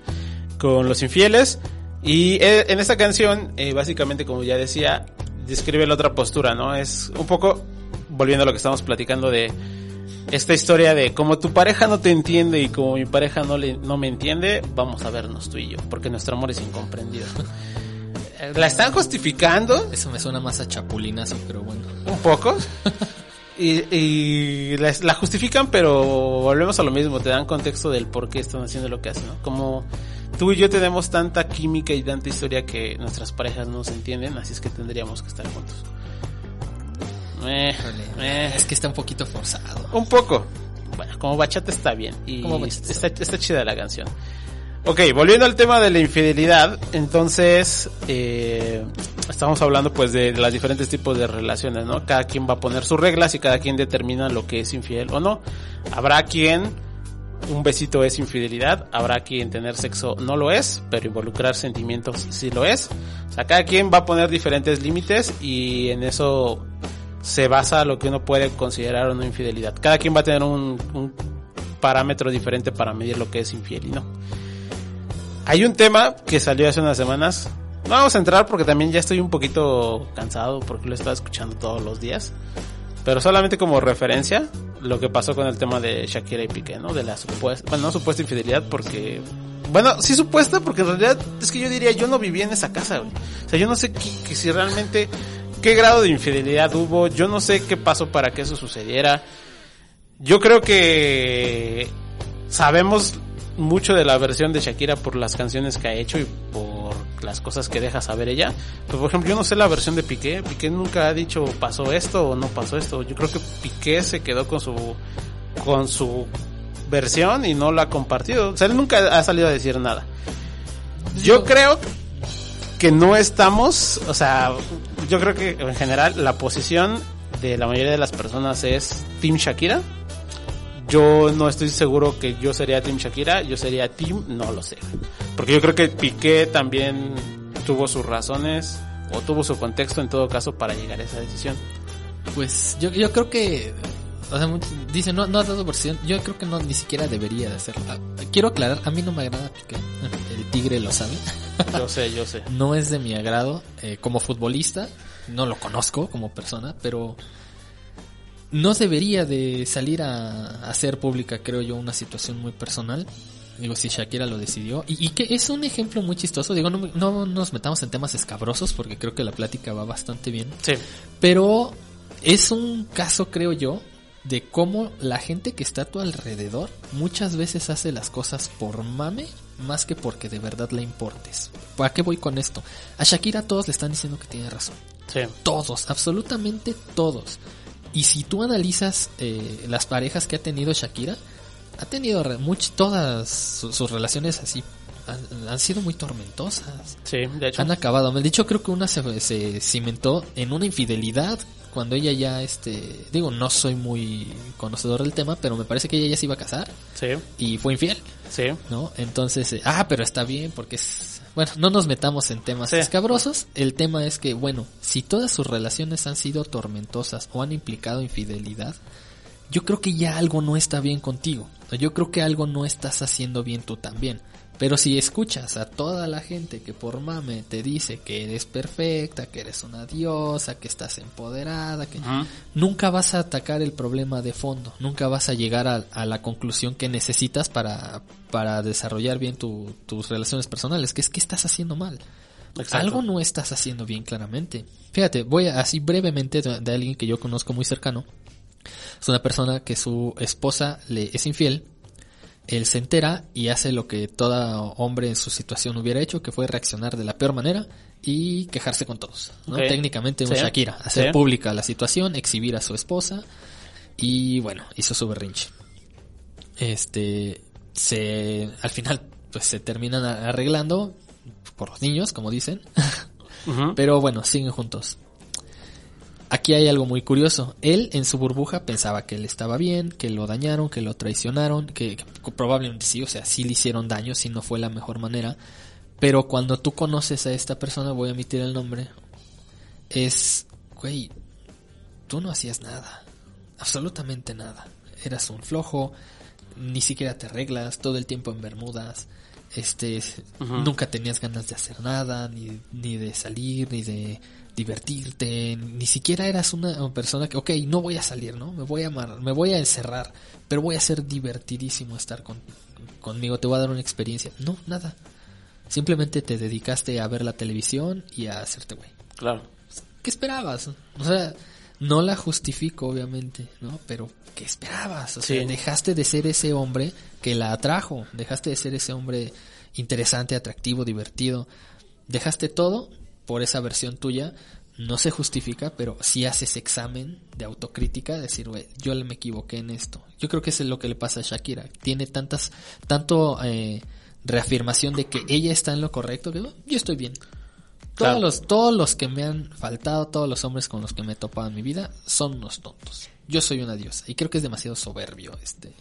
con Los Infieles. Y eh, en esta canción, eh, básicamente, como ya decía, describe la otra postura, ¿no? Es un poco, volviendo a lo que estamos platicando de esta historia de como tu pareja no te entiende y como mi pareja no, le, no me entiende, vamos a vernos tú y yo, porque nuestro amor es incomprendido. La están justificando, Eso me suena más a chapulinazo, pero bueno. un poco. Y, y la, la justifican, pero volvemos a lo mismo, te dan contexto del por qué están haciendo lo que hacen, ¿no? Como tú y yo tenemos tanta química y tanta historia que nuestras parejas no se entienden, así es que tendríamos que estar juntos. Eh, eh, Es que está un poquito forzado. un poco. Bueno, como bachata está bien y Como bachata está, está chida la canción. Ok, volviendo al tema de la infidelidad, entonces eh, estamos hablando pues de, de los diferentes tipos de relaciones, ¿no? Cada quien va a poner sus reglas y cada quien determina lo que es infiel o no. Habrá quien un besito es infidelidad, habrá quien tener sexo no lo es, pero involucrar sentimientos sí lo es. O sea, cada quien va a poner diferentes límites y en eso se basa lo que uno puede considerar una infidelidad. Cada quien va a tener un, parámetro diferente para medir lo que es infiel y no. Hay un tema que salió hace unas semanas. No vamos a entrar porque también ya estoy un poquito cansado porque lo he estado escuchando todos los días. Pero solamente como referencia, lo que pasó con el tema de Shakira y Piqué, ¿no? De la supuesta, bueno, no supuesta infidelidad porque, bueno, sí supuesta porque en realidad es que yo diría, yo no vivía en esa casa, güey. O sea, yo no sé si realmente, qué grado de infidelidad hubo, yo no sé qué pasó para que eso sucediera. Yo creo que sabemos mucho de la versión de Shakira por las canciones que ha hecho y por las cosas que deja saber ella. Pero por ejemplo, yo no sé la versión de Piqué. Piqué nunca ha dicho pasó esto o no pasó esto. Yo creo que Piqué se quedó con su con su versión y no la ha compartido. O sea, él nunca ha salido a decir nada. Yo creo que no estamos, o sea, yo creo que en general la posición de la mayoría de las personas es Team Shakira. Yo no estoy seguro que yo sería Team Shakira, yo sería Team, no lo sé. Porque yo creo que Piqué también tuvo sus razones o tuvo su contexto en todo caso para llegar a esa decisión. Pues yo, yo creo que. O sea, muchos dicen, no, no ha dado versión. Yo creo que no, ni siquiera debería de hacerlo. Ah, Quiero aclarar, a mí no me agrada Piqué. Tigre lo sabe. Yo sé, yo sé. no es de mi agrado. eh, como futbolista, no lo conozco como persona, pero no debería de salir a hacer pública, creo yo, una situación muy personal. Digo, si Shakira lo decidió. Y, y que es un ejemplo muy chistoso. Digo, no, no nos metamos en temas escabrosos porque creo que la plática va bastante bien. Sí. Pero es un caso, creo yo, de cómo la gente que está a tu alrededor muchas veces hace las cosas por mame más que porque de verdad le importes. ¿Para qué voy con esto? A Shakira todos le están diciendo que tiene razón. Sí. Todos, absolutamente todos. Y si tú analizas eh, las parejas que ha tenido Shakira, ha tenido much- todas su- sus relaciones así, han, han sido muy tormentosas. Sí, de hecho. Han acabado. De hecho, creo que una se, se cimentó en una infidelidad cuando ella ya, este, digo, no soy muy conocedor del tema, pero me parece que ella ya se iba a casar Sí, y fue infiel, sí. ¿no? Entonces, eh, ah, pero está bien porque es, bueno, no nos metamos en temas Sí. escabrosos. El tema es que, bueno, si todas sus relaciones han sido tormentosas o han implicado infidelidad, yo creo que ya algo no está bien contigo. Yo creo que algo no estás haciendo bien tú también. Pero si escuchas a toda la gente que por mame te dice que eres perfecta, que eres una diosa, que estás empoderada, que nunca vas a atacar el problema de fondo, nunca vas a llegar a, a la conclusión que necesitas para, para desarrollar bien tu- tus relaciones personales, que es que estás haciendo mal. Exacto. Algo no estás haciendo bien claramente. Fíjate, voy a, así brevemente de, de alguien que yo conozco muy cercano. Es una persona que su esposa le es infiel. Él se entera y hace lo que todo hombre en su situación hubiera hecho, que fue reaccionar de la peor manera y quejarse con todos. ¿no? Técnicamente un Sí. Shakira. Hacer Sí. pública la situación, exhibir a su esposa y bueno, hizo su berrinche. Este, se, al final, pues se terminan arreglando por los niños, como dicen. Pero bueno, siguen juntos. Aquí hay algo muy curioso. Él en su burbuja pensaba que él estaba bien, que lo dañaron, que lo traicionaron, que, que probablemente sí, o sea, sí le hicieron daño, si no fue la mejor manera. Pero cuando tú conoces a esta persona, voy a omitir el nombre, es, güey, tú no hacías nada, absolutamente nada. Eras un flojo, ni siquiera te arreglas, todo el tiempo en bermudas, este, nunca tenías ganas de hacer nada, ni, ni de salir, ni de divertirte, ni siquiera eras una persona que, ok, no voy a salir, ¿no? Me voy a amar, me voy a encerrar, pero voy a ser divertidísimo estar con, conmigo, te voy a dar una experiencia. No, nada. Simplemente te dedicaste a ver la televisión y a hacerte güey. Claro. ¿Qué esperabas? O sea, no la justifico, obviamente, ¿no? Pero, ¿qué esperabas? O sea, Sí. dejaste de ser ese hombre que la atrajo, dejaste de ser ese hombre interesante, atractivo, divertido. Dejaste todo por esa versión tuya. No se justifica, pero si haces examen de autocrítica, decir, güey, yo me equivoqué en esto. Yo creo que eso es lo que le pasa a Shakira. Tiene tantas, tanto eh, reafirmación de que ella está en lo correcto, que "Oh, yo estoy bien. Todos Claro. los, todos los que me han faltado, todos los hombres con los que me he topado en mi vida, son unos tontos. Yo soy una diosa. Y creo que es demasiado soberbio este.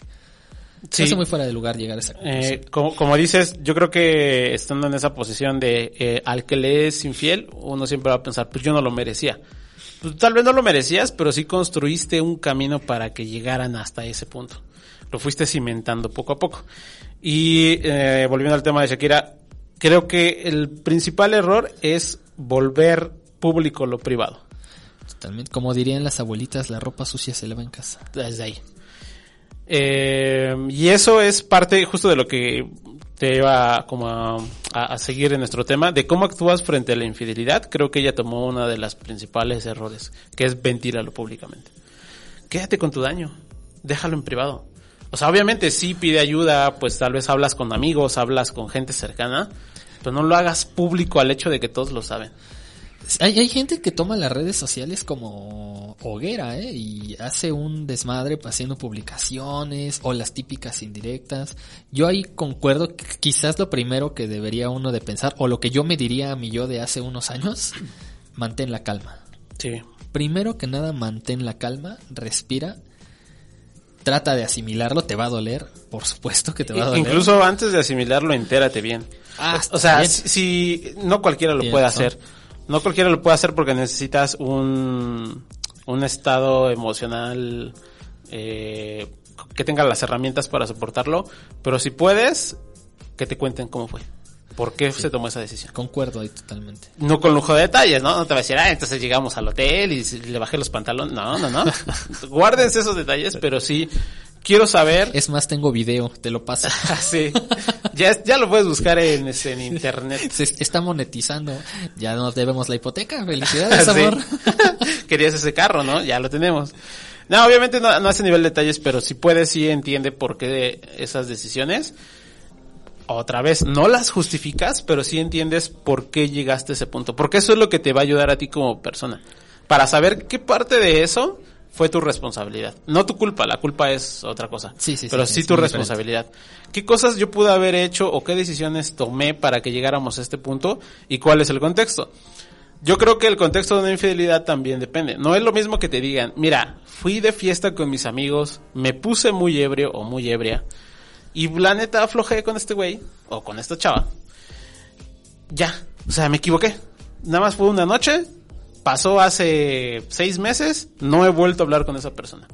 Sí. Hace muy fuera de lugar llegar a esa conclusión. Eh, como, como dices, yo creo que estando en esa posición de eh, al que le es infiel, uno siempre va a pensar, pues yo no lo merecía. Pues, tal vez no lo merecías, pero sí construiste un camino para que llegaran hasta ese punto. Lo fuiste cimentando poco a poco. Y eh, volviendo al tema de Shakira, creo que el principal error es volver público lo privado. Totalmente. Como dirían las abuelitas, la ropa sucia se lava en casa. Desde ahí. Eh, y eso es parte justo de lo que te lleva como a, a- a seguir en nuestro tema, de cómo actúas frente a la infidelidad. Creo que ella tomó una de las principales errores, que es ventilarlo públicamente. Quédate con tu daño, déjalo en privado. O sea, obviamente sí pide ayuda, pues tal vez hablas con amigos, hablas con gente cercana, pero no lo hagas público al hecho de que todos lo saben. Hay, hay gente que toma las redes sociales como hoguera, ¿eh? Y hace un desmadre haciendo publicaciones o las típicas indirectas. Yo ahí concuerdo que quizás lo primero que debería uno de pensar, o lo que yo me diría a mi yo de hace unos años, mantén la calma. Sí. Primero que nada, mantén la calma, respira, trata de asimilarlo, te va a doler, por supuesto que te va a doler. Incluso antes de asimilarlo, entérate bien. Ah, o sea, bien. si, no cualquiera lo puede hacer. No cualquiera lo puede hacer porque necesitas un, un estado emocional eh, que tenga las herramientas para soportarlo. Pero si puedes, que te cuenten cómo fue. ¿Por qué se tomó esa decisión? Concuerdo ahí totalmente. No con lujo de detalles, ¿no? No te va a decir, ah, entonces llegamos al hotel y le bajé los pantalones. No, no, no. Guárdense esos detalles, pero sí quiero saber Es más, tengo video, te lo paso. Ah, sí. Ya, ya lo puedes buscar en, este, en internet. Se está monetizando. Ya nos debemos la hipoteca. Felicidades, amor. Querías ese carro, ¿no? Ya lo tenemos. No, obviamente no, no ese nivel de detalles, pero si puede, sí entiende por qué esas decisiones. Otra vez, no las justificas, pero sí entiendes por qué llegaste a ese punto. Porque eso es lo que te va a ayudar a ti como persona. Para saber qué parte de eso fue tu responsabilidad. No tu culpa, la culpa es otra cosa. Sí, sí, sí, Pero es sí tu responsabilidad. ¿Qué cosas yo pude haber hecho o qué decisiones tomé para que llegáramos a este punto y cuál es el contexto? Yo creo que el contexto de una infidelidad también depende. No es lo mismo que te digan, mira, fui de fiesta con mis amigos, me puse muy ebrio o muy ebria y la neta aflojé con este güey o con esta chava. Ya, o sea, me equivoqué. Nada más fue una noche, pasó hace seis meses, no he vuelto a hablar con esa persona.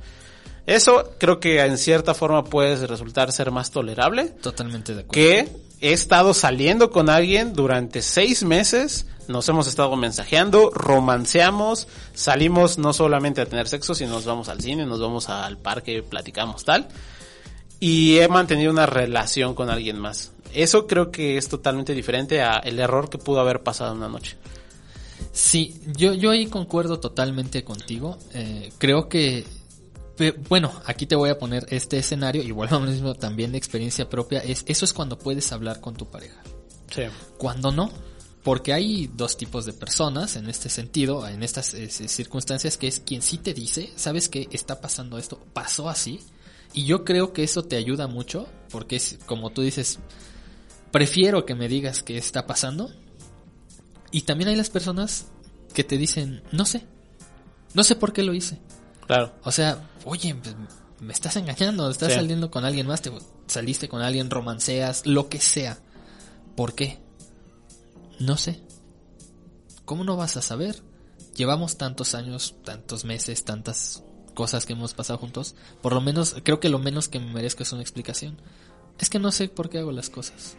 Eso creo que en cierta forma puede resultar ser más tolerable Totalmente de acuerdo. que he estado saliendo con alguien durante seis meses, nos hemos estado mensajeando, romanceamos, salimos no solamente a tener sexo, sino nos vamos al cine, nos vamos al parque, platicamos tal, y he mantenido una relación con alguien más. Eso creo que es totalmente diferente a el error que pudo haber pasado una noche. Sí, yo, yo ahí concuerdo totalmente contigo. Eh, creo que, bueno, aquí te voy a poner este escenario y vuelvo a lo mismo también de experiencia propia. Es, eso es cuando puedes hablar con tu pareja. Sí. Cuando no, porque hay dos tipos de personas en este sentido, en estas eh, circunstancias, que es quien sí te dice, sabes que está pasando esto, pasó así, y yo creo que eso te ayuda mucho, porque es como tú dices, prefiero que me digas qué está pasando, y también hay las personas que te dicen, no sé, no sé por qué lo hice. Claro. O sea, oye, pues, me estás engañando, estás Sí. saliendo con alguien más, te saliste con alguien, romanceas, lo que sea. ¿Por qué? No sé. ¿Cómo no vas a saber? Llevamos tantos años, tantos meses, tantas cosas que hemos pasado juntos. Por lo menos, creo que lo menos que me merezco es una explicación. Es que no sé por qué hago las cosas.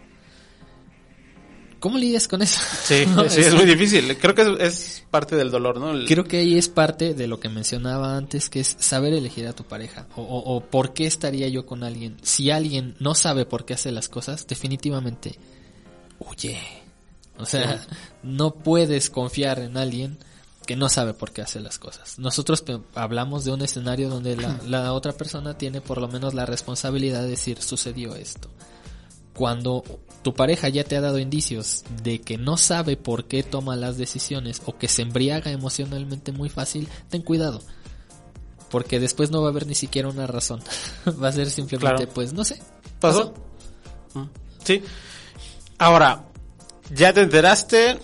¿Cómo lidias con eso? Sí, No, sí, es muy difícil. Creo que es, es parte del dolor, ¿no? El- Creo que ahí es parte de lo que mencionaba antes, que es saber elegir a tu pareja. O, o- o por qué estaría yo con alguien. Si alguien no sabe por qué hace las cosas, definitivamente huye. O sea, no puedes confiar en alguien que no sabe por qué hace las cosas. Nosotros hablamos de un escenario donde la, la otra persona tiene por lo menos la responsabilidad de decir sucedió esto. Cuando tu pareja ya te ha dado indicios de que no sabe por qué toma las decisiones o que se embriaga emocionalmente muy fácil, ten cuidado. Porque después no va a haber ni siquiera una razón. va a ser simplemente, Claro. pues, no sé. ¿Pasó? Mm, Sí. Ahora, ya te enteraste.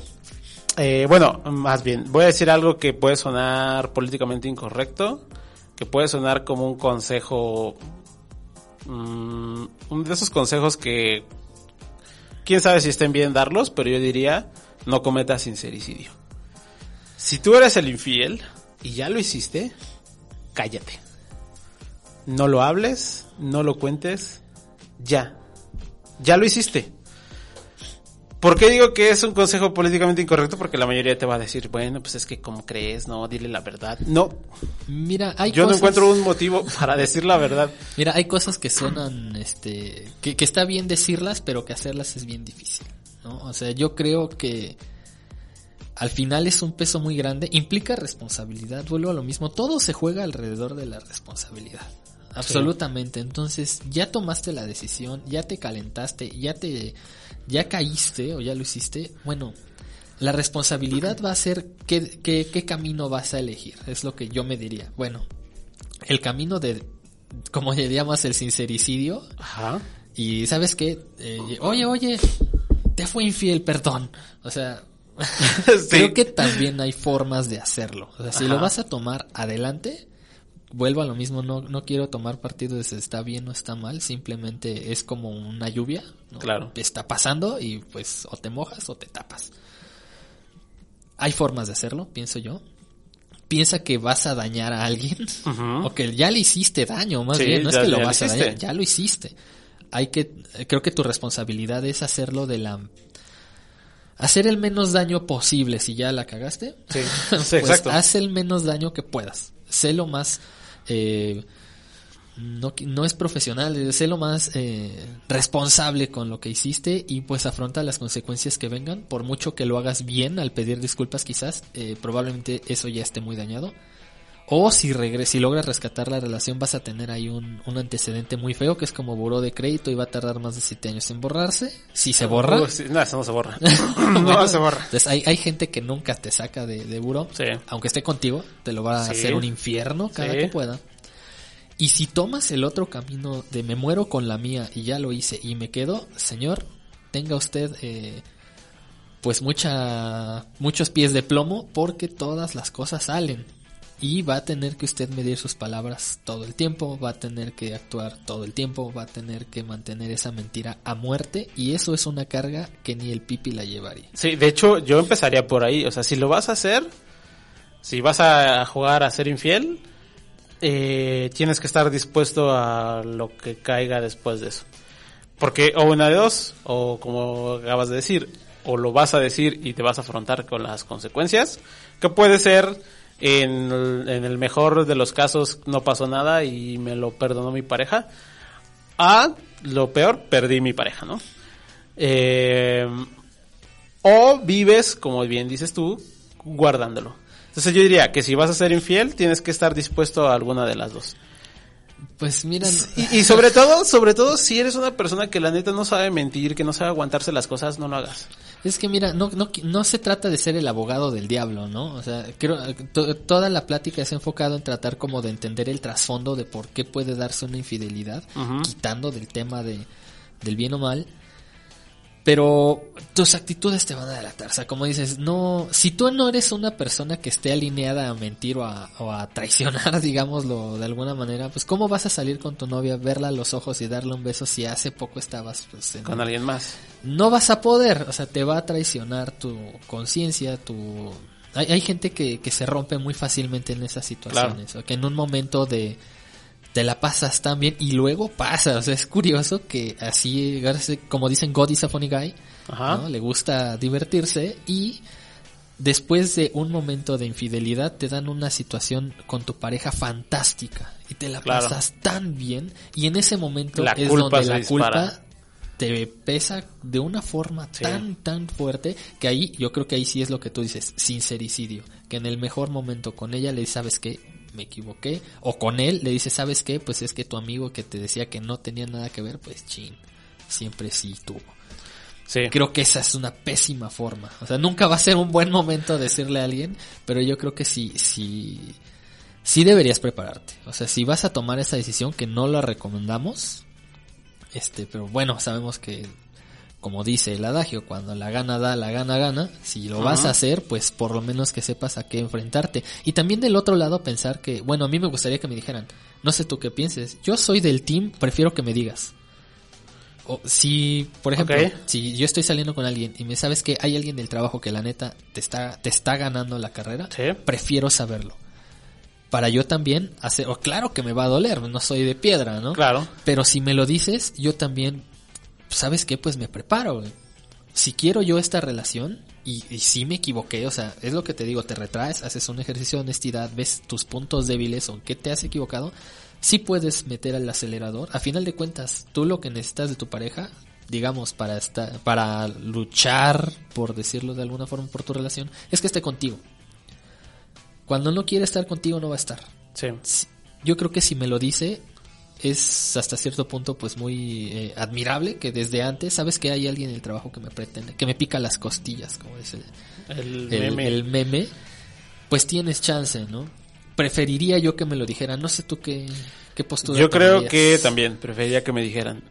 Eh, bueno, más bien, voy a decir algo que puede sonar políticamente incorrecto, que puede sonar como un consejo, mm, de esos consejos que, quién sabe si estén bien darlos, pero yo diría, no cometas sincericidio. Si tú eres el infiel y ya lo hiciste, cállate. No lo hables, no lo cuentes, ya. Ya lo hiciste. ¿Por qué digo que es un consejo políticamente incorrecto? Porque la mayoría te va a decir, bueno, pues es que como crees, no, dile la verdad. No, Mira, hay yo no encuentro un motivo para decir la verdad. Mira, hay cosas que suenan, este, que, que está bien decirlas, pero que hacerlas es bien difícil, ¿no? O sea, yo creo que al final es un peso muy grande, implica responsabilidad, vuelvo a lo mismo, todo se juega alrededor de la responsabilidad. Absolutamente. Entonces, ya tomaste la decisión, ya te calentaste, ya te, ya caíste o ya lo hiciste. Bueno, la responsabilidad va a ser qué, qué, qué camino vas a elegir. Es lo que yo me diría. Bueno, el camino de, como diríamos, el sincericidio. Ajá. Y sabes qué, Eh, oye, oye, te fue infiel, perdón. O sea, creo que también hay formas de hacerlo. O sea, si lo vas a tomar adelante, vuelvo a lo mismo, no, no quiero tomar partido de si está bien o está mal, simplemente es como una lluvia, ¿no? Claro. Está pasando y pues o te mojas o te tapas. Hay formas de hacerlo, pienso yo. Piensa que vas a dañar a alguien o que ya le hiciste daño, más Sí, bien, no ya- es que lo vas a dañar, ya lo hiciste. Hay que, creo que tu responsabilidad es hacerlo de la, hacer el menos daño posible. Si ya la cagaste, Sí, sí, pues exacto. haz el menos daño que puedas. Sé lo más, eh, no, no es profesional, sé lo más eh, responsable con lo que hiciste y pues afronta las consecuencias que vengan. Por mucho que lo hagas bien al pedir disculpas quizás, eh, probablemente eso ya esté muy dañado. O si regres si logras rescatar la relación vas a tener ahí un, un antecedente muy feo que es como buró de crédito y va a tardar más de siete años en borrarse. Si se borra. Uy, sí, no, eso no se borra. Bueno, no se borra. Entonces hay, hay gente que nunca te saca de, de buró. Sí. Aunque esté contigo, te lo va a Sí. hacer un infierno cada que pueda. Y si tomas el otro camino de me muero con la mía y ya lo hice y me quedo, señor, tenga usted eh, pues mucha muchos pies de plomo porque todas las cosas salen y va a tener que usted medir sus palabras todo el tiempo, va a tener que actuar todo el tiempo, va a tener que mantener esa mentira a muerte y eso es una carga que ni el pipi la llevaría. Sí, de hecho, yo empezaría por ahí. O sea, si lo vas a hacer, si vas a jugar a ser infiel, eh, tienes que estar dispuesto a lo que caiga después de eso. Porque o una de dos, o como acabas de decir, o lo vas a decir y te vas a afrontar con las consecuencias, que puede ser, en el, mejor de los casos, no pasó nada y me lo perdonó mi pareja, a lo peor, perdí mi pareja, ¿no? Eh, o vives, como bien dices tú, guardándolo. Entonces yo diría que si vas a ser infiel, tienes que estar dispuesto a alguna de las dos. Pues miran, Y, y sobre todo, sobre todo si eres una persona que la neta no sabe mentir, que no sabe aguantarse las cosas, no lo hagas. Es que mira, no, no, no se trata de ser el abogado del diablo, ¿no? O sea, creo, to- toda la plática es enfocado en tratar como de entender el trasfondo de por qué puede darse una infidelidad, quitando del tema de, del bien o mal. Pero tus actitudes te van a delatar. O sea, como dices, no, si tú no eres una persona que esté alineada a mentir o a, o a traicionar, digámoslo de alguna manera, pues cómo vas a salir con tu novia, verla a los ojos y darle un beso si hace poco estabas pues, en, Con alguien más. no vas a poder, o sea, te va a traicionar tu conciencia, tu... Hay, hay gente que, que se rompe muy fácilmente en esas situaciones, o que en un momento de te la pasas tan bien y luego pasa, o sea, es curioso que así, como dicen, God is a funny guy, Ajá. ¿no? le gusta divertirse y después de un momento de infidelidad te dan una situación con tu pareja fantástica y te la Claro. pasas tan bien y en ese momento La es donde la dispara. culpa te pesa de una forma Sí. tan tan fuerte que ahí yo creo que ahí sí es lo que tú dices sincericidio que en el mejor momento con ella le dices sabes qué me equivoqué o con él le dices sabes qué pues es que tu amigo que te decía que no tenía nada que ver pues chin siempre sí tuvo Sí. creo que esa es una pésima forma. O sea nunca va a ser un buen momento decirle a alguien pero yo creo que sí sí sí deberías prepararte. O sea si vas a tomar esa decisión que no la recomendamos este, pero bueno, sabemos que, como dice el adagio, cuando la gana da, la gana gana. Si lo vas a hacer, pues por lo menos que sepas a qué enfrentarte. Y también del otro lado pensar que, bueno, a mí me gustaría que me dijeran, no sé tú qué pienses, yo soy del team, prefiero que me digas. O si, por ejemplo, si yo estoy saliendo con alguien y me sabes que hay alguien del trabajo que la neta te está, te está ganando la carrera, Sí. prefiero saberlo. Para yo también hacer, o claro que me va a doler, no soy de piedra, ¿no? Claro. Pero si me lo dices, yo también, ¿sabes qué? Pues me preparo. Si quiero yo esta relación, y, y si me equivoqué, o sea, es lo que te digo, te retraes, haces un ejercicio de honestidad, ves tus puntos débiles o en qué te has equivocado, sí puedes meter al acelerador. A final de cuentas, tú lo que necesitas de tu pareja, digamos, para estar, para luchar, por decirlo de alguna forma, por tu relación, es que esté contigo. Cuando no quiere estar contigo, no va a estar Sí. yo creo que si me lo dice es hasta cierto punto pues muy eh, admirable que desde antes sabes que hay alguien en el trabajo que me pretende que me pica las costillas como dice El, el, meme. el meme pues tienes chance no preferiría yo que me lo dijera no sé tú qué qué postura Yo creo tomarías. que también preferiría que me dijeran.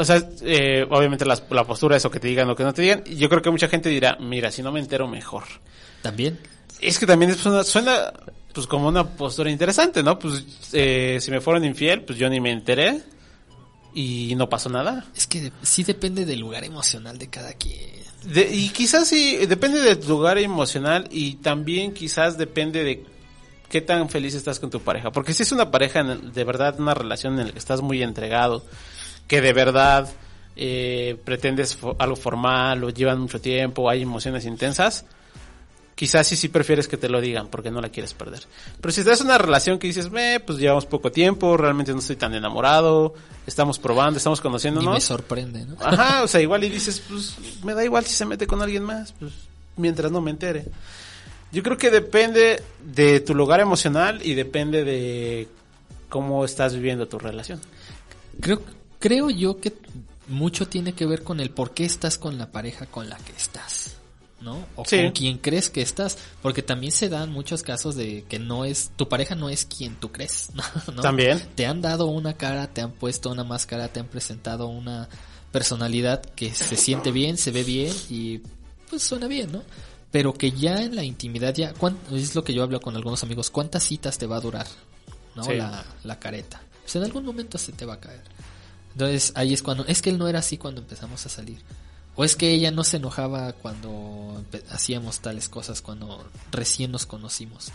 O sea, eh, obviamente la postura es o que te digan o que no te digan. Y Yo creo que mucha gente dirá, mira, si no me entero mejor. también Es que también es una- suena pues como una postura interesante, ¿no? Pues eh, si me fueron infiel, pues yo ni me enteré y no pasó nada. es que de- sí depende del lugar emocional de cada quien De- y quizás sí, depende de tu lugar emocional y también quizás depende de qué tan feliz estás con tu pareja. Porque si es una pareja, de verdad, una relación en la que estás muy entregado, que de verdad eh, pretendes algo formal o llevan mucho tiempo, hay emociones intensas, quizás sí sí prefieres que te lo digan porque no la quieres perder. Pero si estás en una relación que dices, eh, pues llevamos poco tiempo, realmente no estoy tan enamorado, estamos probando, estamos y conociéndonos. me sorprende no Ajá, o sea, igual y dices, pues me da igual si se mete con alguien más, pues mientras no me entere. Yo creo que depende de tu lugar emocional y depende de cómo estás viviendo tu relación. Creo, creo yo que mucho tiene que ver con el por qué estás con la pareja con la que estás. ¿No? O Sí. con quien crees que estás. Porque también se dan muchos casos de que no es, tu pareja no es quien tú crees. ¿no? También. Te han dado una cara, te han puesto una máscara, te han presentado una personalidad que se siente bien, se ve bien y pues suena bien, ¿no? Pero que ya en la intimidad ya, ¿cuán- es lo que yo hablo con algunos amigos, ¿cuántas citas te va a durar? ¿No? Sí. La, la careta. Pues en algún momento se te va a caer. Entonces ahí es cuando, es que él no era así cuando empezamos a salir. O es que ella no se enojaba cuando hacíamos tales cosas, cuando recién nos conocimos.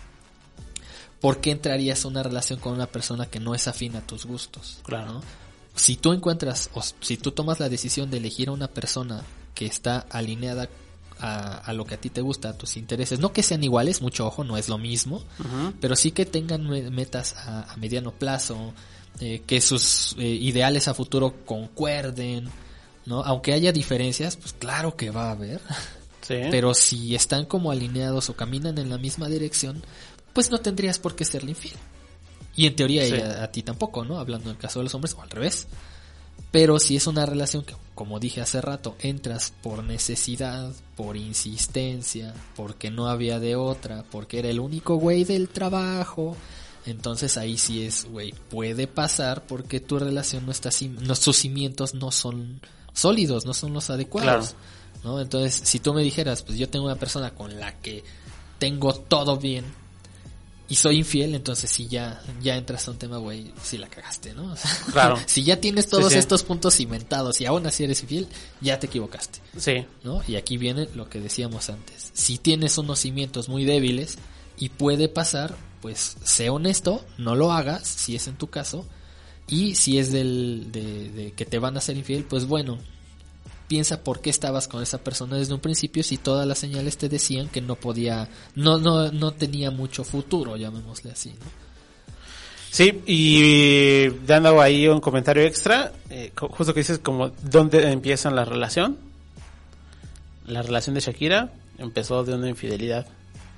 ¿Por qué entrarías a una relación con una persona que no es afín a tus gustos? Claro. ¿no? Si tú encuentras, o si tú tomas la decisión de elegir a una persona que está alineada a, a lo que a ti te gusta, a tus intereses, no que sean iguales, mucho ojo, no es lo mismo, pero sí que tengan me- metas a, a mediano plazo, eh, que sus eh, ideales a futuro concuerden, ¿no? Aunque haya diferencias, pues claro que va a haber, Sí. pero si están como alineados o caminan en la misma dirección, pues no tendrías por qué serle infiel. Y en teoría Sí. ella a ti tampoco, ¿no? Hablando en el caso de los hombres o al revés. Pero si es una relación que, como dije hace rato, entras por necesidad, por insistencia, porque no había de otra, porque era el único güey del trabajo, entonces ahí sí es, güey, puede pasar porque tu relación no está, sus cimientos no son sólidos, no son los adecuados. Claro. ¿no? Entonces, si tú me dijeras, pues yo tengo una persona con la que tengo todo bien y soy infiel, entonces sí ya, ya entras a un tema, güey, si la cagaste, ¿no? O sea, Claro. si ya tienes todos Sí, sí. estos puntos cimentados y aún así eres infiel, ya te equivocaste, Sí. ¿no? Y aquí viene lo que decíamos antes. Si tienes unos cimientos muy débiles y puede pasar, pues sé honesto, no lo hagas, si es en tu caso, y si es del, de, que te van a ser infiel, pues bueno, piensa por qué estabas con esa persona desde un principio si todas las señales te decían que no podía, no, no, no tenía mucho futuro, llamémosle así. Sí, y dando ahí un comentario extra, eh, justo que dices como dónde empieza la relación. La relación de Shakira empezó de una infidelidad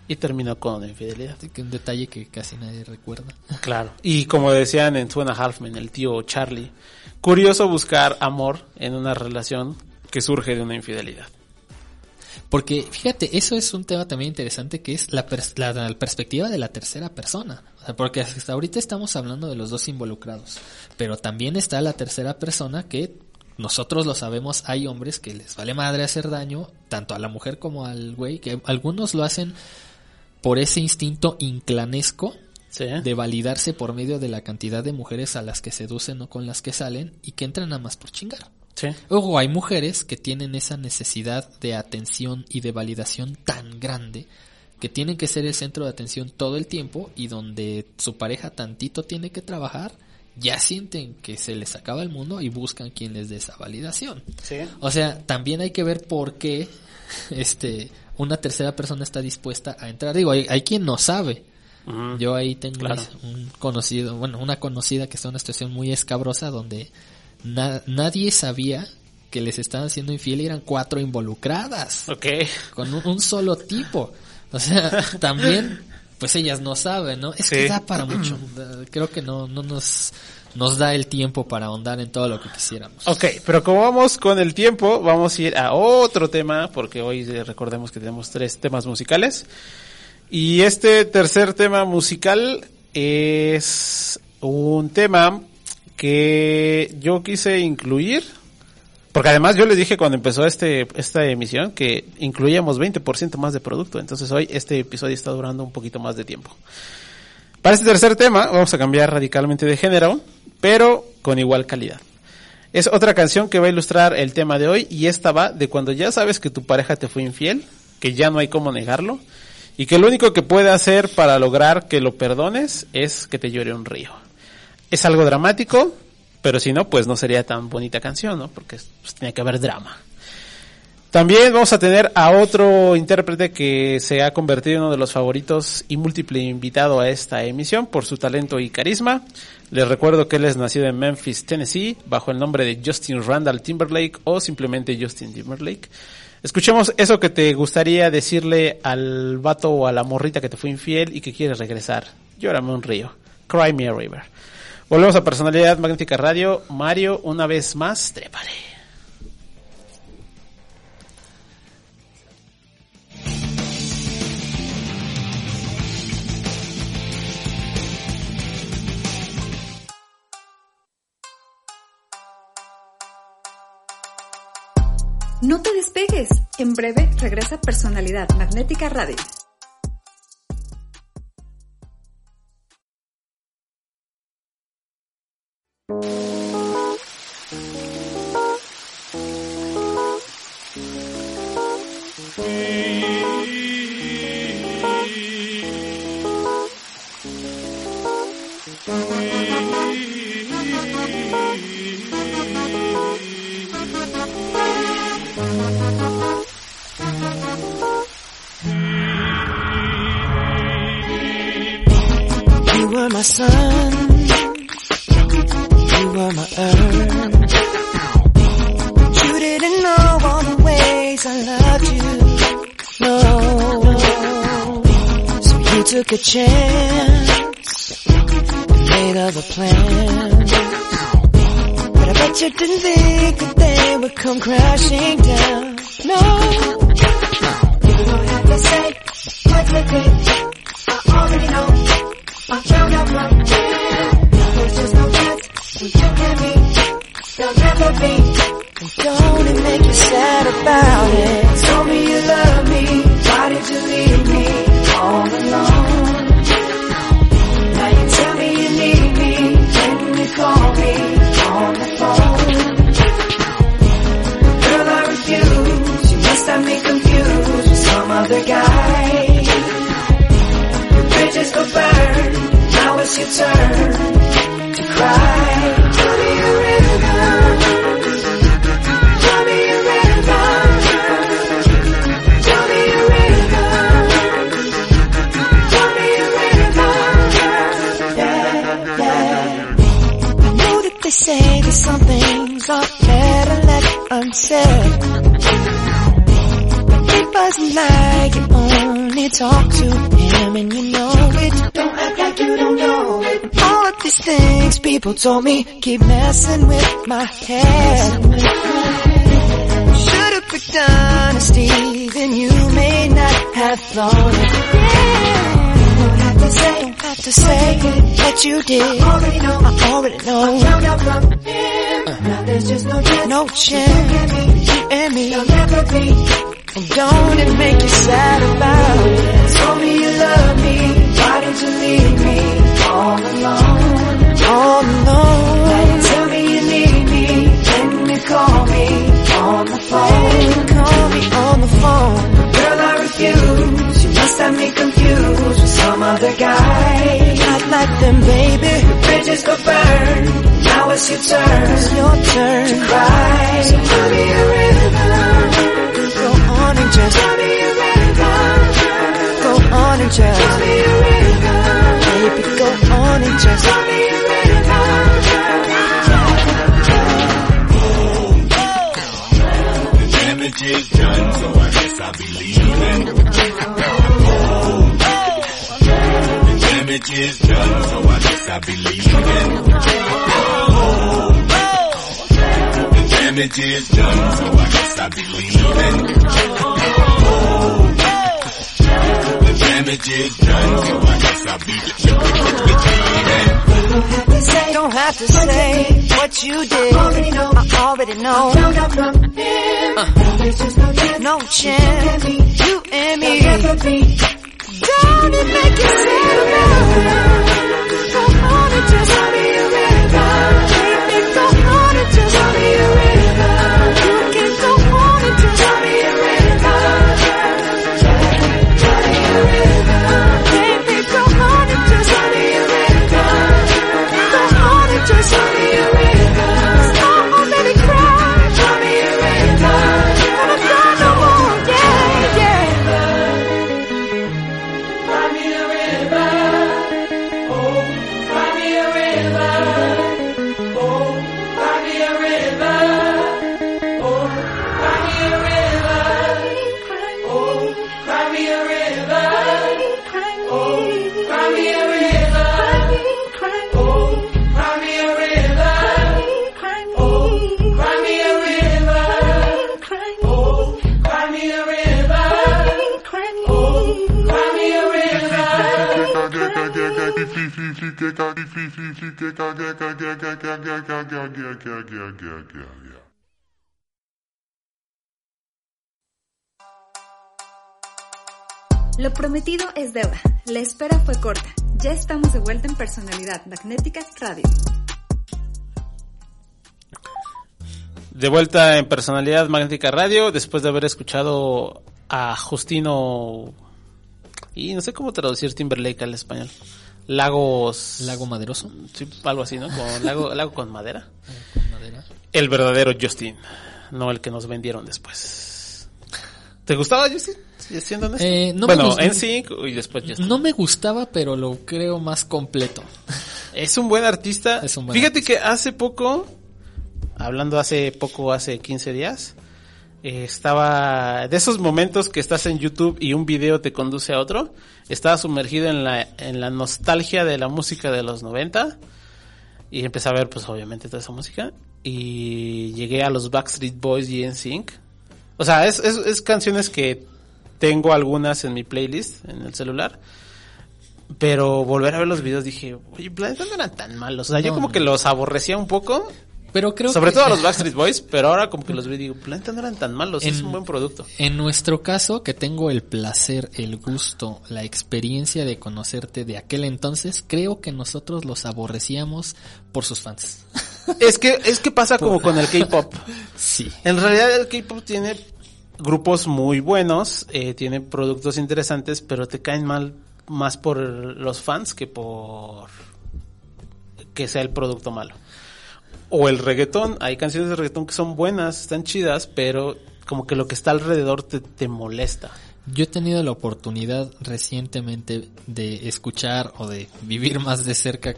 y terminó con una infidelidad. Así que un detalle que casi nadie recuerda. Claro. Y como decían en Two and a Half Men, el tío Charlie, curioso buscar amor en una relación que surge de una infidelidad. Porque fíjate, eso es un tema también interesante que es la, pers- la, la perspectiva de la tercera persona. O sea, porque hasta ahorita estamos hablando de los dos involucrados, pero también está la tercera persona que nosotros lo sabemos, hay hombres que les vale madre hacer daño, tanto a la mujer como al güey, que algunos lo hacen por ese instinto inclanesco Sí. de validarse por medio de la cantidad de mujeres a las que seducen o con las que salen y que entran a más por chingar. Sí. Ojo, hay mujeres que tienen esa necesidad de atención y de validación tan grande que tienen que ser el centro de atención todo el tiempo y donde su pareja tantito tiene que trabajar, ya sienten que se les acaba el mundo y buscan quien les dé esa validación. Sí. O sea, también hay que ver por qué este una tercera persona está dispuesta a entrar. Digo, hay, hay quien no sabe. Yo ahí tengo Claro. un conocido, bueno, una conocida que está en una situación muy escabrosa donde na- nadie sabía que les estaban siendo infiel y eran cuatro involucradas Ok. con un, un solo tipo. O sea, también, pues ellas no saben, ¿no? Es que da para mucho. Creo que no, no nos, nos da el tiempo para ahondar en todo lo que quisiéramos. Ok, pero como vamos con el tiempo, vamos a ir a otro tema, porque hoy recordemos que tenemos tres temas musicales. Y este tercer tema musical es un tema que yo quise incluir, porque además yo les dije cuando empezó este, esta emisión que incluíamos 20% más de producto, entonces hoy este episodio está durando un poquito más de tiempo. Para este tercer tema vamos a cambiar radicalmente de género, pero con igual calidad. Es otra canción que va a ilustrar el tema de hoy y esta va de cuando ya sabes que tu pareja te fue infiel, que ya no hay cómo negarlo y que lo único que puede hacer para lograr que lo perdones es que te llore un río. Es algo dramático, pero si no, pues no sería tan bonita canción, ¿no? Porque pues, tenía que haber drama. También vamos a tener a otro intérprete que se ha convertido en uno de los favoritos y múltiple invitado a esta emisión por su talento y carisma. Les recuerdo que él es nacido en Memphis, Tennessee, bajo el nombre de Justin Randall Timberlake o simplemente Justin Timberlake. Escuchemos eso que te gustaría decirle al vato o a la morrita que te fue infiel y que quieres regresar. Llórame un río. Cry me a river. Volvemos a Personalidad Magnética Radio. Mario, una vez más, trépale. No te despegues. En breve regresa Personalidad Magnética Radio. Chance. Made other plans. But I bet you didn't think that they would come crashing down. People told me keep messing with my head. Should've picked honesty, then you may not have thought it. Don't have to say, don't have to say that you did. I already know. I already know. I found out from him. Now there's just no chance. No chance. You and me. You'll never be. And don't it make you sad about it? Told me you love me. Why did you leave me all alone? All alone. Now tell me you need me. When you call me on the phone. Call me on the phone. Girl, I refuse. You must have me confused with some other guy. Not like them, baby. Bridges go burn. Now it's your turn. It's your turn to cry. So tell me a river. Go on and just tell me a river. Go on and just tell me a river. Baby, go on and just tell me a The damage is done, so I guess I'll be leaving. The damage is done, so I guess I'll be leaving. The damage is done, so I guess I'll be leaving. The damage is done, so I guess I'll be leaving. Don't have to say what you did. I already know. I already know. Uh, no chance. You and me. Don't it make you sad about it? Go on and just tell Lo prometido es deuda. La espera fue corta. Ya estamos de vuelta en Personalidad Magnética Radio. De vuelta en Personalidad Magnética Radio, después de haber escuchado a Justino... Y no sé cómo traducir Timberlake al español. Lagos... Lago Maderoso. Sí, algo así, ¿no? Como lago, lago con madera. Con madera. El verdadero Justin, no el que nos vendieron después. ¿Te gustaba Justin? Siendo honesto. Eh, no me bueno, en sync y después Justin. No me gustaba, pero lo creo más completo. Es un buen artista. Es un buen Fíjate que hace poco, hablando hace poco, hace 15 días, eh, estaba de esos momentos que estás en YouTube y un video te conduce a otro. Estaba sumergido en la, en la nostalgia de la música de los 90 y empecé a ver, pues obviamente, toda esa música. Y llegué a los Backstreet Boys y NSYNC. O sea, es, es, es canciones que tengo algunas en mi playlist en el celular. Pero volver a ver los videos dije, oye, Planeta no eran tan malos. O sea, yo como que los aborrecía un poco. Pero creo Sobre que- todo a los Backstreet Boys, pero ahora como que los vi y digo, Planeta no eran tan malos, es un buen producto. En nuestro caso, que tengo el placer, el gusto, la experiencia de conocerte de aquel entonces, creo que nosotros los aborrecíamos por sus fans. Es que, es que pasa como con el K-pop. Sí. En realidad el K-pop tiene grupos muy buenos, eh, tiene productos interesantes, pero te caen mal más por los fans que por que sea el producto malo. O el reggaetón, hay canciones de reggaetón que son buenas, están chidas, pero como que lo que está alrededor te, te molesta. Yo he tenido la oportunidad recientemente de escuchar o de vivir más de cerca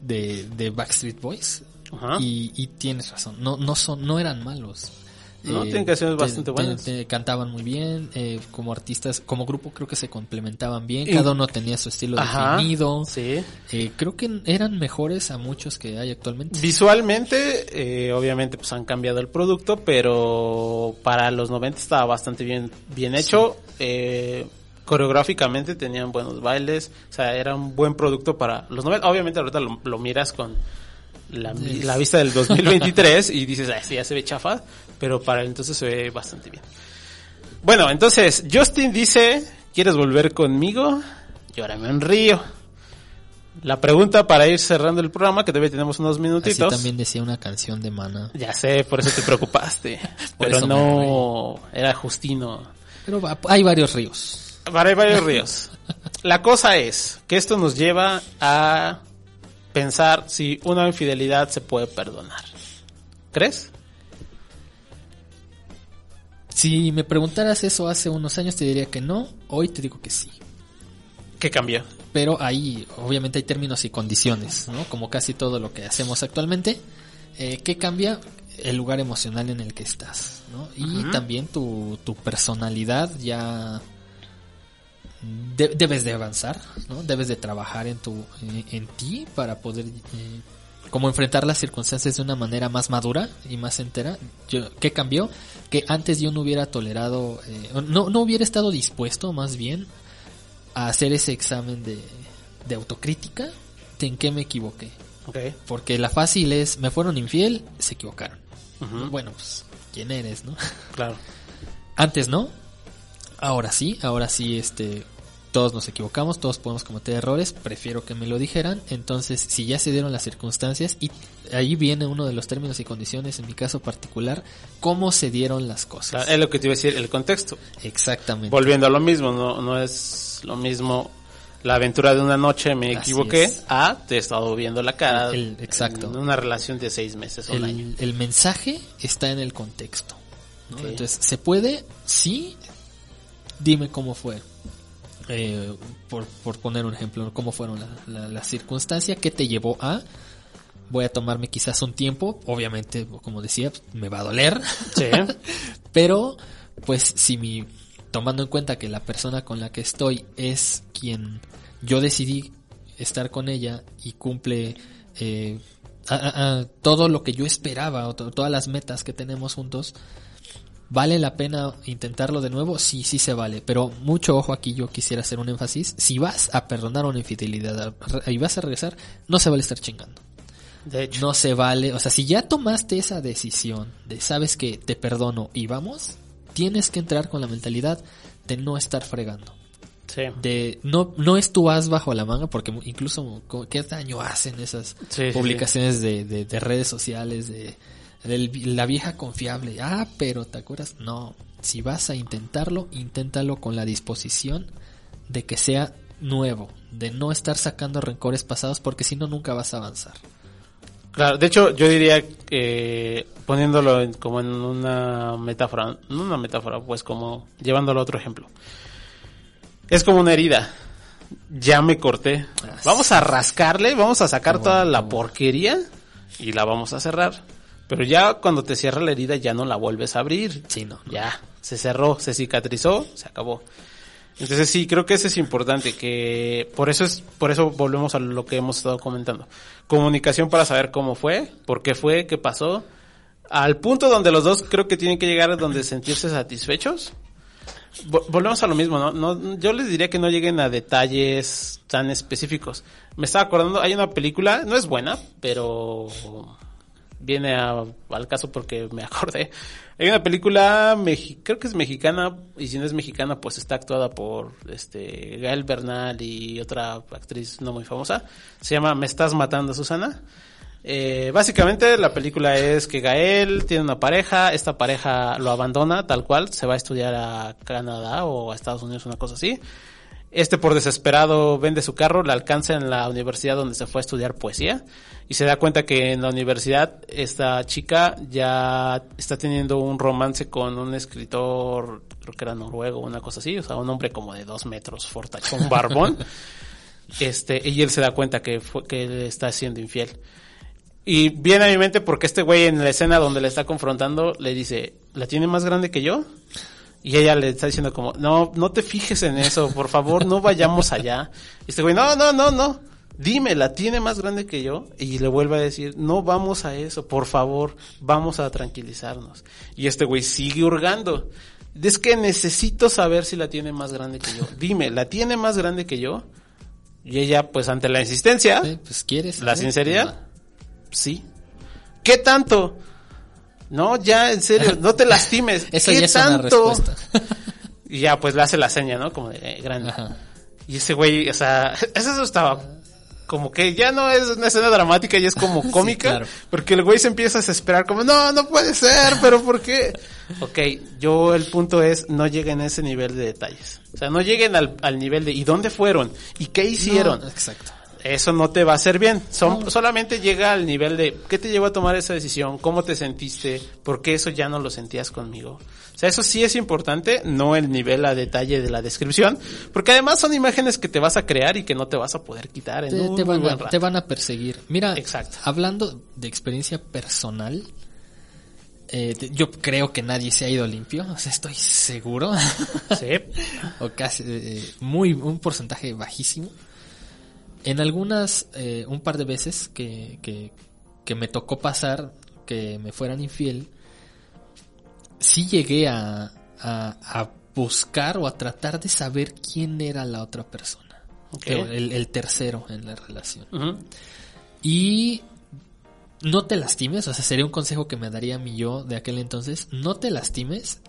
de, de Backstreet Boys. Ajá. Y, y tienes razón, no, no son, no eran malos. Eh, No, tienen canciones te- bastante te- buenas. te cantaban muy bien, eh, como artistas, como grupo creo que se complementaban bien, cada uno tenía su estilo Ajá, definido. Sí. Eh, creo que eran mejores a muchos que hay actualmente. Visualmente, eh, obviamente, pues han cambiado el producto, pero para los 90 estaba bastante bien, bien hecho. Eh, coreográficamente tenían buenos bailes, o sea, era un buen producto para los 90. Obviamente ahorita lo, lo miras con la, Sí. la vista del 2023 y dices, ah, sí, ya se ve chafa, pero para entonces se ve bastante bien. Bueno, entonces, Justin dice, ¿quieres volver conmigo? Llórame un río. La pregunta para ir cerrando el programa, que todavía tenemos unos Así minutitos. también decía una canción de Mana. Ya sé, por eso te preocupaste. Pero no, era Justino. Pero hay varios ríos. Hay varios ríos. La cosa es que esto nos lleva a pensar si una infidelidad se puede perdonar. ¿Crees? Si me preguntaras eso hace unos años te diría que no, hoy te digo que sí. ¿Qué cambió? Pero ahí obviamente hay términos y condiciones, ¿no? Como casi todo lo que hacemos actualmente. Eh, ¿Qué cambia? El lugar emocional en el que estás, ¿no? Y también tu, tu personalidad ya de- debes de avanzar, ¿no? Debes de trabajar en tu en, en ti para poder eh, como enfrentar las circunstancias de una manera más madura y más entera. Yo, ¿Qué cambió? Que antes yo no hubiera tolerado, eh, no, no hubiera estado dispuesto más bien a hacer ese examen de, de autocrítica de en qué me equivoqué. Porque la fácil es, me fueron infiel, se equivocaron. Ujú. Bueno, pues, ¿quién eres, no? Claro. Antes no, ahora sí, ahora sí, este, todos nos equivocamos, todos podemos cometer errores, prefiero que me lo dijeran, entonces si ya se dieron las circunstancias y ahí viene uno de los términos y condiciones, en mi caso particular, cómo se dieron las cosas. Claro, es lo que te iba a decir, el contexto. Exactamente. Volviendo a lo mismo, no, no es lo mismo la aventura de una noche me Así equivoqué es. a te he estado viendo la cara El- exacto. en una relación de seis meses o un año. el, mensaje está en el contexto. ¿no? Entonces, ¿se puede? Sí. Dime cómo fue. Eh, por, por poner un ejemplo, cómo fueron la, la, la circunstancia, qué te llevó a. Voy a tomarme quizás un tiempo, obviamente, como decía, me va a doler. Sí. Pero, pues, si mi, tomando en cuenta que la persona con la que estoy es quien yo decidí estar con ella y cumple eh, a- a- a todo lo que yo esperaba, o to- todas las metas que tenemos juntos, ¿Vale la pena intentarlo de nuevo? Sí, sí se vale. Pero mucho ojo aquí, yo quisiera hacer un énfasis. Si vas a perdonar una infidelidad y vas a regresar, no se vale estar chingando. De hecho. No se vale. O sea, si ya tomaste esa decisión de sabes que te perdono y vamos, tienes que entrar con la mentalidad de no estar fregando. Sí. De no, no es tu as bajo la manga, porque incluso qué daño hacen esas Sí, sí, publicaciones De, de, de redes sociales, de, la vieja confiable. Ah, pero ¿te acuerdas? No, si vas a intentarlo, inténtalo con la disposición de que sea nuevo, de no estar sacando rencores pasados, porque si no, nunca vas a avanzar. Claro, de hecho yo diría que poniéndolo en- como en una metáfora, no una metáfora, pues como llevándolo a otro ejemplo. Es como una herida. Ya me corté. Vamos a rascarle, vamos a sacar toda la porquería y la vamos a cerrar. Pero ya cuando te cierra la herida ya no la vuelves a abrir. Sí, no. Ya, se cerró, se cicatrizó, se acabó. Entonces sí, creo que eso es importante, que por eso es, por eso volvemos a lo que hemos estado comentando. Comunicación para saber cómo fue, por qué fue, qué pasó, al punto donde los dos creo que tienen que llegar a donde sentirse satisfechos. Vo- Volvemos a lo mismo, ¿no? ¿no? Yo les diría que no lleguen a detalles tan específicos. Me estaba acordando, hay una película, no es buena, pero viene a- al caso porque me acordé. Hay una película, creo que es mexicana, y si no es mexicana, pues está actuada por este Gael Bernal y otra actriz no muy famosa. Se llama Me estás matando, Susana. Eh, básicamente la película es que Gael tiene una pareja, esta pareja lo abandona tal cual, se va a estudiar a Canadá o a Estados Unidos, una cosa así. Este por desesperado vende su carro, le alcanza en la universidad donde se fue a estudiar poesía y se da cuenta que en la universidad esta chica ya está teniendo un romance con un escritor, creo que era noruego, una cosa así, o sea, un hombre como de dos metros, fortachón, barbón. este, y él se da cuenta que fue, que él está siendo infiel. Y viene a mi mente porque este güey en la escena donde le está confrontando le dice, ¿la tiene más grande que yo? Y ella le está diciendo como, no, no te fijes en eso, por favor, no vayamos allá. Y este güey, no, no, no, no, dime, ¿la tiene más grande que yo? Y le vuelve a decir, no vamos a eso, por favor, vamos a tranquilizarnos. Y este güey sigue hurgando. Es que necesito saber si la tiene más grande que yo. Dime, ¿la tiene más grande que yo? Y ella, pues ante la insistencia, pues quieres. la sinceridad, sí. ¿Qué tanto? No, ya, en serio, no te lastimes. Eso ¿Qué ya es una tanto? respuesta. Y ya, pues le hace la seña, ¿no? Como de eh, grande. Y ese güey, o sea, eso estaba como que ya no es una escena dramática, ya es como cómica. claro. Porque el güey se empieza a desesperar, como, no, no puede ser, pero ¿por qué? ok, yo el punto es, no lleguen a ese nivel de detalles. O sea, no lleguen al, al nivel de, ¿y dónde fueron? ¿Y qué hicieron? No, exacto. Eso no te va a hacer bien. Son, Solamente llega al nivel de ¿qué te llevó a tomar esa decisión? ¿Cómo te sentiste? ¿Por qué eso ya no lo sentías conmigo? O sea, eso sí es importante, no el nivel a detalle de la descripción, porque además son imágenes que te vas a crear y que no te vas a poder quitar en Te, un te van buen a, te van a perseguir. Mira, Exacto. hablando de experiencia personal, eh, yo creo que nadie se ha ido limpio, o sea, estoy seguro. Sí. o casi, eh, muy, un porcentaje bajísimo. En algunas, eh, un par de veces que, que, que me tocó pasar que me fueran infiel, sí llegué a, a, a buscar o a tratar de saber quién era la otra persona. El, el tercero en la relación. Y no te lastimes, o sea, sería un consejo que me daría a mí yo de aquel entonces, no te lastimes,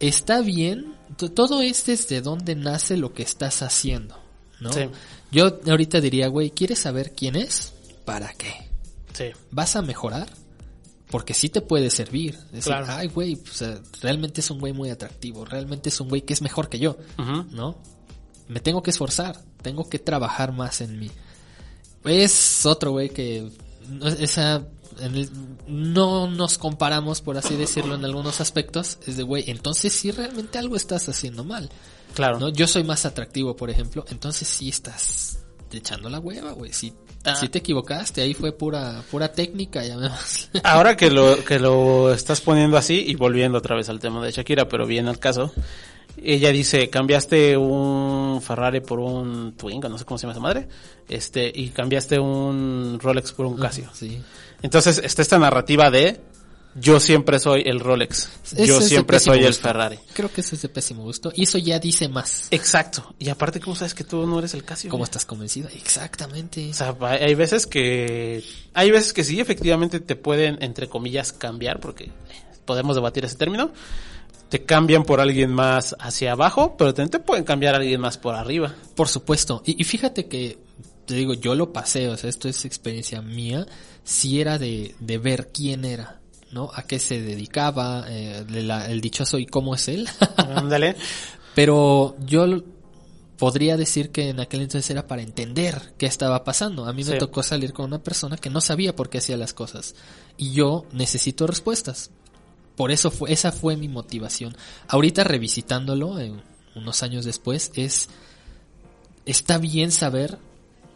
está bien, todo es desde donde nace lo que estás haciendo, ¿no? Sí. Yo ahorita diría, güey, ¿quieres saber quién es? ¿Para qué? Sí. ¿Vas a mejorar? Porque sí te puede servir. Decir, Claro. ay, güey, sea, realmente es un güey muy atractivo, realmente es un güey que es mejor que yo. ¿no? Me tengo que esforzar, tengo que trabajar más en mí. Es otro güey que esa en el- no nos comparamos por así decirlo en algunos aspectos es de güey entonces sí realmente algo estás haciendo mal Claro. ¿no? yo soy más atractivo por ejemplo entonces sí estás echando la hueva güey si Ah. te equivocaste ahí fue pura pura técnica llamémosle. Ahora que lo, que lo estás poniendo así y volviendo otra vez al tema de Shakira, pero bien al caso, ella dice, cambiaste un Ferrari por un Twingo, no sé cómo se llama esa madre, este, y cambiaste un Rolex por un Casio. sí Entonces está esta narrativa de yo siempre soy el Rolex. Yo siempre soy el. Ferrari. Creo que eso es de pésimo gusto. Y eso ya dice más. Exacto. Y aparte, ¿cómo sabes que tú no eres el Casio? ¿Cómo estás convencida? Exactamente. O sea, hay veces que, hay veces que sí, efectivamente te pueden, entre comillas, cambiar, porque podemos debatir ese término. Te cambian por alguien más hacia abajo, pero también te pueden cambiar a alguien más por arriba. Por supuesto. Y, y fíjate que, te digo, yo lo pasé, o sea, esto es experiencia mía, si era de, de ver quién era, ¿no? A qué se dedicaba, eh, la- el dichoso y cómo es él. Ándale. Pero yo podría decir que en aquel entonces era para entender qué estaba pasando. A mí me Sí. tocó salir con una persona que no sabía por qué hacía las cosas. Y yo necesito respuestas. Por eso fue, esa fue mi motivación. Ahorita revisitándolo, eh, unos años después, es, está bien saber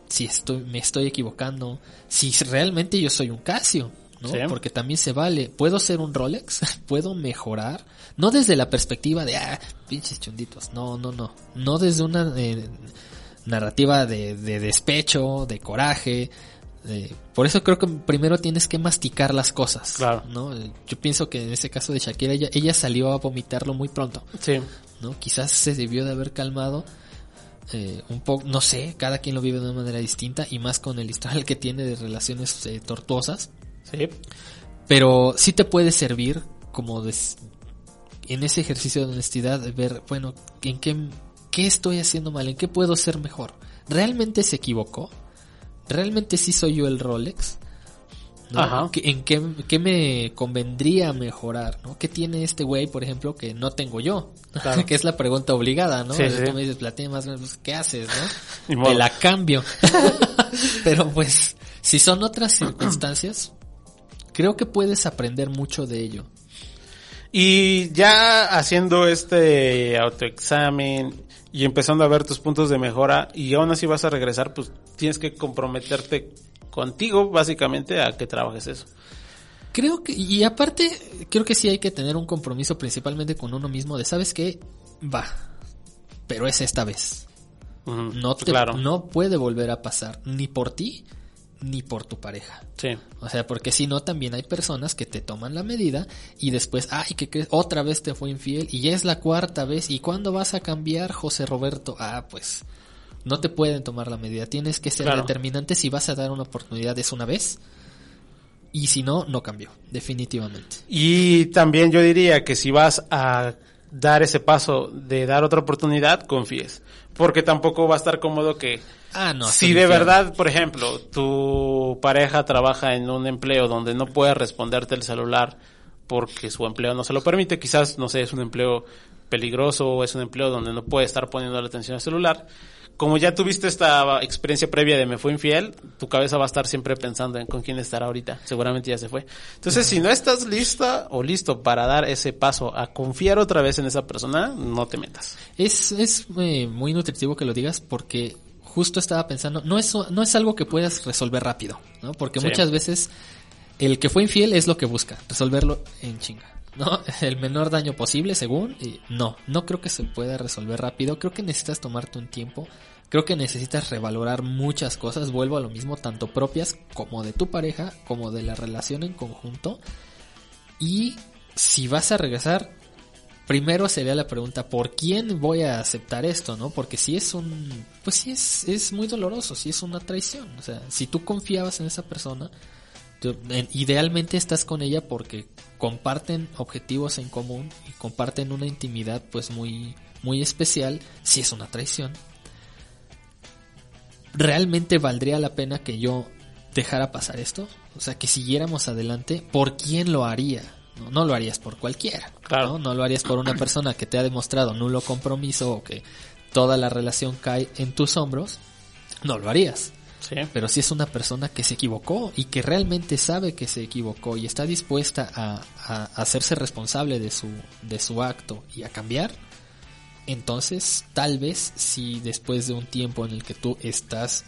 si estoy, me estoy equivocando, si realmente yo soy un Casio, ¿no? Sí. Porque también se vale. ¿Puedo ser un Rolex? ¿Puedo mejorar? No desde la perspectiva de, ah, pinches chunditos. No, no, no. No desde una eh, narrativa de, de despecho, de coraje. de- por eso creo que primero tienes que masticar las cosas. Claro. ¿no? Eh, Yo pienso que en ese caso de Shakira, ella, ella salió a vomitarlo muy pronto. Sí. ¿no? Quizás se debió de haber calmado eh, un poco, no sé, cada quien lo vive de una manera distinta y más con el historial que tiene de relaciones eh, tortuosas. Sí. Pero sí te puede servir como des- en ese ejercicio de honestidad de ver, bueno, en qué, qué estoy haciendo mal, en qué puedo ser mejor. ¿Realmente se equivocó? ¿Realmente sí soy yo el Rolex? ¿No? Ajá. ¿Qué- ¿En qué, qué me convendría mejorar? ¿no? ¿Qué tiene este güey, por ejemplo, que no tengo yo? Claro. que es la pregunta obligada, ¿no? Sí, Tú me dices, la tiene más grande, pues, ¿qué haces, no? Te la cambio. Pero pues, si son otras circunstancias, creo que puedes aprender mucho de ello. Y ya haciendo este autoexamen y empezando a ver tus puntos de mejora y aún así vas a regresar, pues tienes que comprometerte contigo básicamente a que trabajes eso. Creo que, y aparte, creo que sí hay que tener un compromiso principalmente con uno mismo de, ¿sabes qué? Va, pero es esta vez. No te, claro. no puede volver a pasar, ni por ti, ni por tu pareja. Sí. O sea, porque si no, también hay personas que te toman la medida y después, ay, que crees? Otra vez te fue infiel y ya es la cuarta vez. ¿Y cuándo vas a cambiar, José Roberto? Ah, pues no te pueden tomar la medida. Tienes que ser Claro. determinante si vas a dar una oportunidad es una vez. Y si no, no cambió, definitivamente. Y también yo diría que si vas a dar ese paso de dar otra oportunidad, confíes. Porque tampoco va a estar cómodo que Ah, no. si de verdad, por ejemplo, tu pareja trabaja en un empleo donde no puede responderte el celular porque su empleo no se lo permite, quizás, no sé, es un empleo peligroso o es un empleo donde no puede estar poniendo la atención al celular. Como ya tuviste esta experiencia previa de me fue infiel, tu cabeza va a estar siempre pensando en con quién estará ahorita. Seguramente ya se fue. Entonces, si no estás lista o listo para dar ese paso a confiar otra vez en esa persona, no te metas. Es, es eh, muy nutritivo que lo digas porque justo estaba pensando, no es, no es algo que puedas resolver rápido, ¿no? Porque Sí. muchas veces el que fue infiel es lo que busca, resolverlo en chinga, ¿no? El menor daño posible según, no, no creo que se pueda resolver rápido, creo que necesitas tomarte un tiempo, creo que necesitas revalorar muchas cosas, vuelvo a lo mismo, tanto propias como de tu pareja, como de la relación en conjunto, y si vas a regresar, primero sería la pregunta, ¿por quién voy a aceptar esto, no? Porque si es un, pues sí es, es muy doloroso, si es una traición, o sea, si tú confiabas en esa persona, idealmente estás con ella porque comparten objetivos en común y comparten una intimidad pues muy, muy especial, si es una traición. ¿Realmente valdría la pena que yo dejara pasar esto? O sea, que siguiéramos adelante, ¿por quién lo haría? No, no lo harías por cualquiera. Claro. ¿no? No lo harías por una persona que te ha demostrado nulo compromiso o que toda la relación cae en tus hombros. No lo harías. Sí. Pero si es una persona que se equivocó y que realmente sabe que se equivocó y está dispuesta a, a hacerse responsable de su, de su acto y a cambiar, entonces tal vez si después de un tiempo en el que tú estás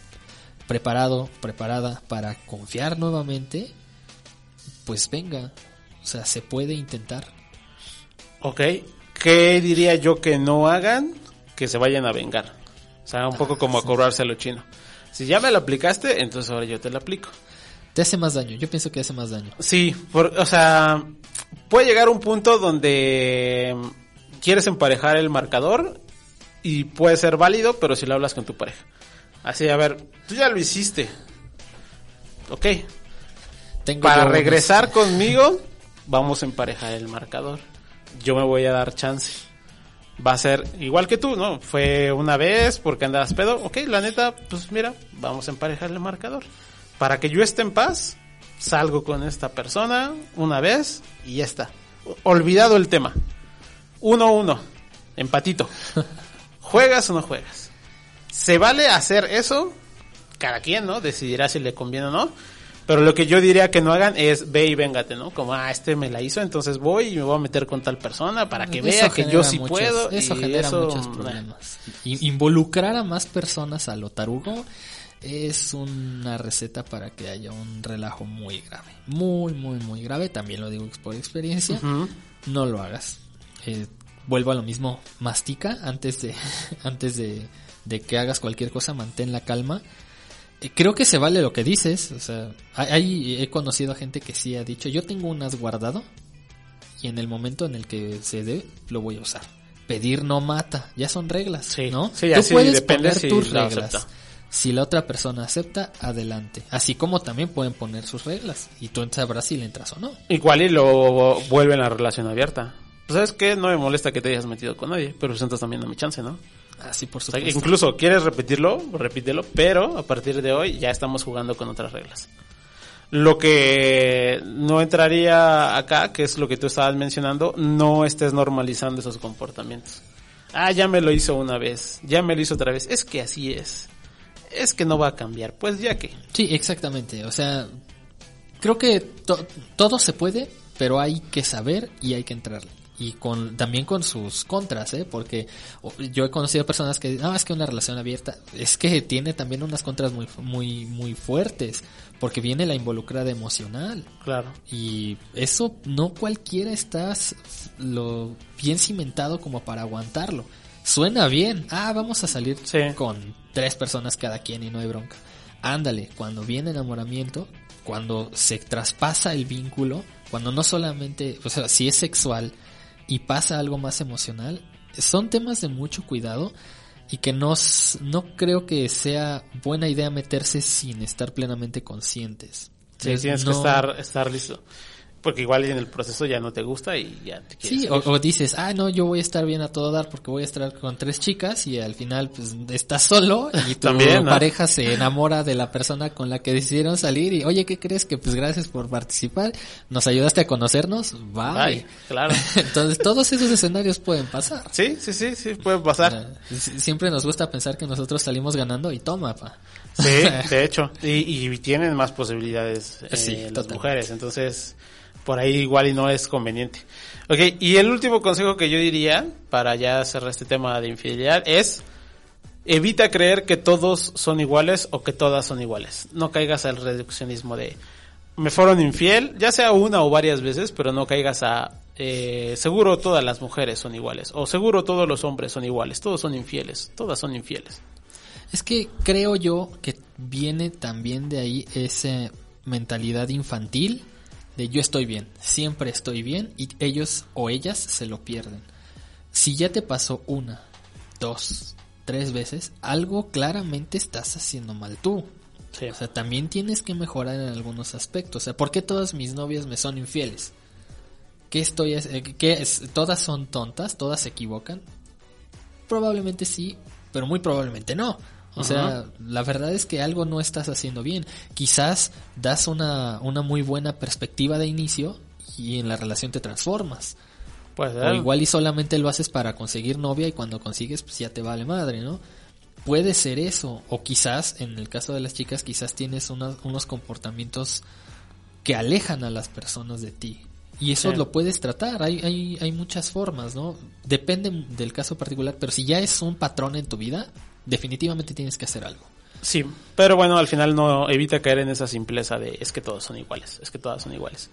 preparado, preparada para confiar nuevamente, pues venga, o sea, se puede intentar. Ok. ¿Qué diría yo que no hagan? Que se vayan a vengar. O sea, un poco como a cobrarse a lo chino. Si ya me lo aplicaste, entonces ahora yo te lo aplico. Te hace más daño, yo pienso que hace más daño. Sí, por- o sea, puede llegar un punto donde quieres emparejar el marcador y puede ser válido, pero si lo hablas con tu pareja. Así, a ver, tú ya lo hiciste. Ok. Tengo Para regresar conmigo, vamos a emparejar el marcador. Yo me voy a dar chance. Va a ser igual que tú, ¿no? Fue una vez porque andabas pedo. Ok, la neta, pues mira, vamos a emparejar el marcador. Para que yo esté en paz, salgo con esta persona una vez y ya está. Olvidado el tema. Uno uno. Empatito. ¿Juegas o no juegas? ¿Se vale hacer eso? Cada quien, ¿no? Decidirá si le conviene o no. Pero lo que yo diría que no hagan es ve y véngate, ¿no? Como, ah, este me la hizo, entonces voy y me voy a meter con tal persona para que Eso vea que yo sí muchos- puedo. Eso y genera eso, muchos problemas. Involucrar a más personas a lo tarugo es una receta para que haya un relajo muy grave. Muy, muy, muy grave. También lo digo por experiencia. No lo hagas. Eh, vuelvo a lo mismo. Mastica antes de, antes de, de que hagas cualquier cosa. Mantén la calma. Eh, Creo que se vale lo que dices. O sea, hay, he conocido a gente que sí ha dicho, yo tengo unas guardado y en el momento en el que se dé, lo voy a usar. Pedir no mata, ya son reglas, ¿no? sí, Tú así puedes poner si tus la reglas. acepta. Si la otra persona acepta, adelante. Así como también pueden poner sus reglas y tú sabrás si le entras o no. Igual y lo vuelven a relación abierta. Pues, ¿Sabes qué? No me molesta que te hayas metido con nadie, pero entonces también dame chance, ¿no? Así por O sea, supuesto. incluso quieres repetirlo, repítelo, pero a partir de hoy ya estamos jugando con otras reglas. Lo que no entraría acá, que es lo que tú estabas mencionando, no estés normalizando esos comportamientos. Ah, ya me lo hizo una vez, ya me lo hizo otra vez. Es que así es. Es que no va a cambiar. Pues ya que. Sí, exactamente. O sea, creo que to- todo se puede, pero hay que saber y hay que entrarle. Y con, también con sus contras, ¿eh? Porque yo he conocido personas que dicen, no, es que una relación abierta, es que tiene también unas contras muy, muy, muy fuertes, porque viene la involucrada emocional. Claro. Y eso no cualquiera está s- lo bien cimentado como para aguantarlo. Suena bien. Ah, vamos a salir con tres personas cada quien y no hay bronca. Ándale, cuando viene enamoramiento, cuando se traspasa el vínculo, cuando no solamente, o sea, si es sexual y pasa algo más emocional, son temas de mucho cuidado y que no, no creo que sea buena idea meterse sin estar plenamente conscientes. Sí, tienes no- que estar, estar listo. Porque igual en el proceso ya no te gusta y ya te quieres Sí, o, dices, ah, no, yo voy a estar bien a todo dar porque voy a estar con tres chicas y al final pues estás solo y tu También, ¿no? pareja se enamora de la persona con la que decidieron salir y oye, ¿qué crees? Que pues gracias por participar, nos ayudaste a conocernos, bye. Bye, claro. Entonces todos esos escenarios pueden pasar. Sí, sí, sí, sí, puede pasar. Si- Siempre nos gusta pensar que nosotros salimos ganando y toma, pa. Sí, de hecho. Y, y tienen más posibilidades eh, Sí, las totalmente. mujeres. Entonces, por ahí igual y no es conveniente. Ok, y el último consejo que yo diría, para ya cerrar este tema de infidelidad, es evita creer que todos son iguales o que todas son iguales. No caigas al reduccionismo de me fueron infiel, ya sea una o varias veces, pero no caigas a eh, seguro todas las mujeres son iguales o seguro todos los hombres son iguales, todos son infieles, todas son infieles. Es que creo yo que viene también de ahí esa mentalidad infantil de yo estoy bien, siempre estoy bien y ellos o ellas se lo pierden. Si ya te pasó una, dos, tres veces, algo claramente estás haciendo mal tú. O sea, también tienes que mejorar en algunos aspectos. O sea, ¿por qué todas mis novias me son infieles? ¿Qué estoy, eh, qué es? ¿Todas son tontas? ¿Todas se equivocan? Probablemente sí, pero muy probablemente no. O Ajá. sea, la verdad es que algo no estás haciendo bien. Quizás das una, una muy buena perspectiva de inicio y en la relación te transformas. Pues, O igual y solamente lo haces para conseguir novia y cuando consigues pues ya te vale madre, ¿no? Puede ser eso. O quizás, en el caso de las chicas, quizás tienes una- unos comportamientos que alejan a las personas de ti. Y eso Sí. lo puedes tratar. Hay, hay, hay muchas formas, ¿no? Depende del caso particular, pero si ya es un patrón en tu vida, definitivamente tienes que hacer algo. Sí, pero bueno, al final no evita caer en esa simpleza de es que todos son iguales, es que todas son iguales.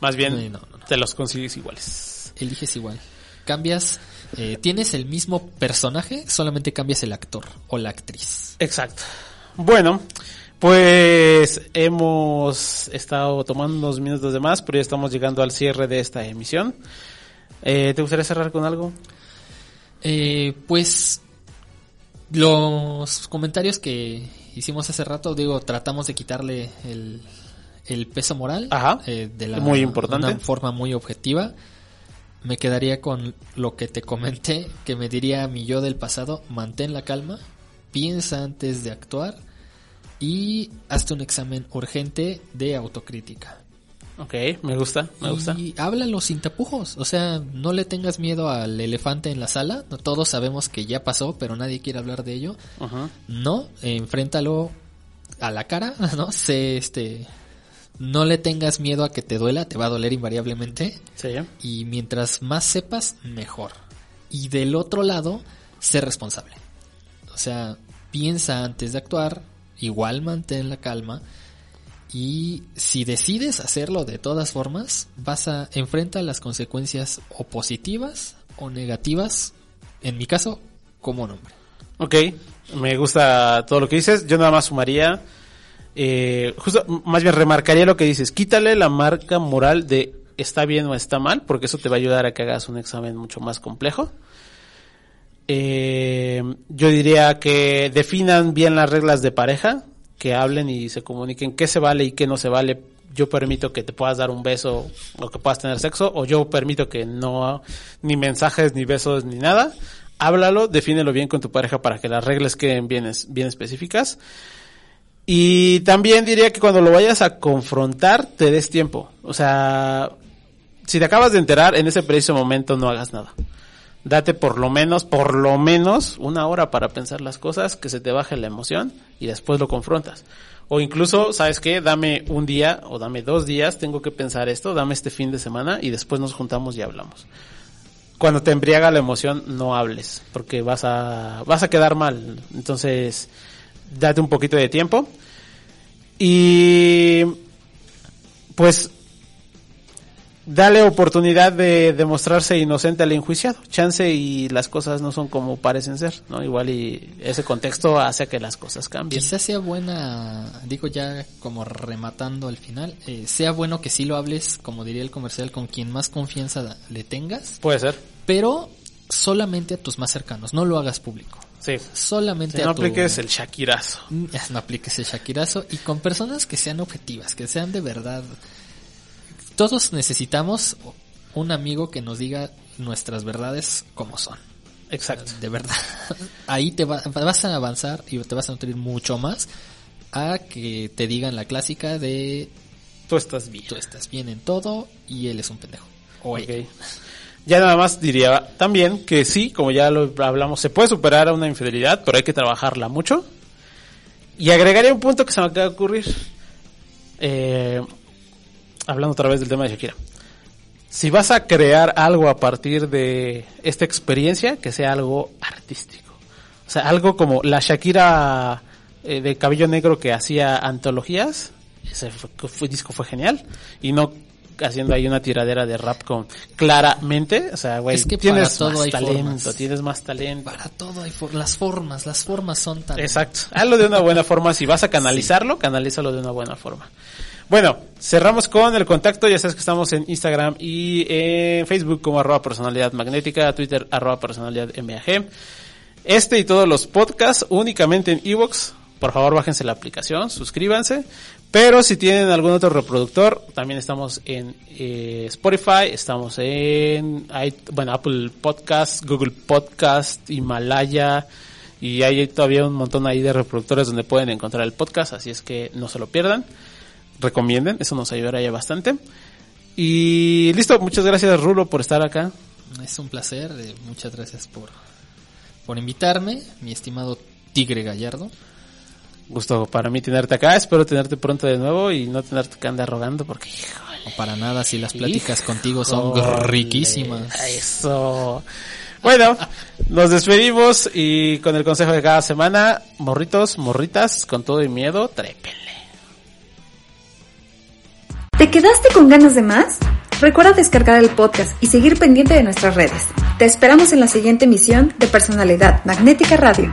Más bien, Sí, no, no, no. te los consigues iguales. Eliges igual. Cambias, eh, tienes el mismo personaje, solamente cambias el actor o la actriz. Exacto. Bueno, Pues hemos estado tomando unos minutos de más, pero ya estamos llegando al cierre de esta emisión. Eh, ¿Te gustaría cerrar con algo? Eh, pues los comentarios que hicimos hace rato, digo, tratamos de quitarle el, el peso moral Ajá. eh, de la, Muy importante. una forma muy objetiva. Me quedaría con lo que te comenté, que me diría mi yo del pasado, mantén la calma, piensa antes de actuar y hazte un examen urgente de autocrítica. Ok, me gusta, me gusta. Y háblalo sin tapujos, o sea, no le tengas miedo al elefante en la sala, todos sabemos que ya pasó, pero nadie quiere hablar de ello. No, enfréntalo a la cara, ¿no? Sé, este, no le tengas miedo a que te duela, te va a doler invariablemente. Sí. Y mientras más sepas, mejor. Y del otro lado, sé responsable. O sea, piensa antes de actuar, igual mantén la calma. Y si decides hacerlo de todas formas, vas a enfrentar las consecuencias o positivas o negativas, en mi caso, como nombre. Ok, me gusta todo lo que dices. Yo nada más sumaría, eh, justo, más bien remarcaría lo que dices. Quítale la marca moral de está bien o está mal, porque eso te va a ayudar a que hagas un examen mucho más complejo. Eh, yo diría que definan bien las reglas de pareja, que hablen y se comuniquen qué se vale y qué no se vale. Yo permito que te puedas dar un beso o que puedas tener sexo, o yo permito que no, ni mensajes, ni besos, ni nada. Háblalo, defínelo bien con tu pareja para que las reglas queden bien, bien específicas. Y también diría que cuando lo vayas a confrontar, te des tiempo. O sea, si te acabas de enterar, en ese preciso momento no hagas nada. Date por lo menos, por lo menos una hora para pensar las cosas, que se te baje la emoción y después lo confrontas. O incluso, ¿sabes qué? Dame un día o dame dos días, tengo que pensar esto, dame este fin de semana y después nos juntamos y hablamos. Cuando te embriaga la emoción, no hables, porque vas a, vas a quedar mal. Entonces, date un poquito de tiempo. Y, pues, dale oportunidad de demostrarse inocente al enjuiciado. Chance y las cosas no son como parecen ser, ¿no? Igual y ese contexto hace que las cosas cambien. Quizás sea buena, digo ya como rematando al final, eh, sea bueno que sí lo hables, como diría el comercial, con quien más confianza le tengas, Puede ser. pero solamente a tus más cercanos, no lo hagas público. Sí. Solamente Si a no tu- apliques el Shakirazo. Mm, No apliques el Shakirazo y con personas que sean objetivas, que sean de verdad. Todos necesitamos un amigo que nos diga nuestras verdades como son. Exacto. De verdad. Ahí te va- vas a avanzar y te vas a nutrir mucho más a que te digan la clásica de Tú estás bien. tú estás bien en todo y él es un pendejo. O. Ya nada más diría también que sí, como ya lo hablamos, se puede superar a una infidelidad, pero hay que trabajarla mucho. Y agregaría un punto que se me acaba de ocurrir. Eh, hablando otra vez del tema de Shakira. Si vas a crear algo a partir de esta experiencia, que sea algo artístico. O sea, algo como la Shakira eh, de cabello negro que hacía antologías. Ese fue, fue- disco fue genial. Y no haciendo ahí una tiradera de rap con claramente, o sea, güey, Es que tienes para todo más hay talento, formas. tienes más talento. Para todo hay for- las formas, las formas son tan Exacto. Hazlo de una buena forma. Si vas a canalizarlo, canalízalo de una buena forma. Bueno, cerramos con el contacto. Ya sabes que estamos en Instagram y en Facebook como arroba personalidad magnética, Twitter arroba personalidad MAG. Este y todos los podcasts únicamente en Evox. Por favor, bájense la aplicación, suscríbanse. Pero si tienen algún otro reproductor, también estamos en eh, Spotify, estamos en bueno, Apple Podcast, Google Podcast, Himalaya y hay todavía un montón ahí de reproductores donde pueden encontrar el podcast, así es que no se lo pierdan. Recomienden, eso nos ayudaría bastante. Y listo, muchas gracias Rulo por estar acá. Es un placer, eh, muchas gracias por, por invitarme, mi estimado Tigre Gallardo. Gusto para mí tenerte acá, espero tenerte pronto de nuevo y no tenerte que andar rogando porque No para nada, si las pláticas contigo son riquísimas. Eso. Bueno, nos despedimos y con el consejo de cada semana, morritos, morritas, con todo y miedo, trépenle. ¿Te quedaste con ganas de más? Recuerda descargar el podcast y seguir pendiente de nuestras redes. Te esperamos en la siguiente emisión de Personalidad Magnética Radio.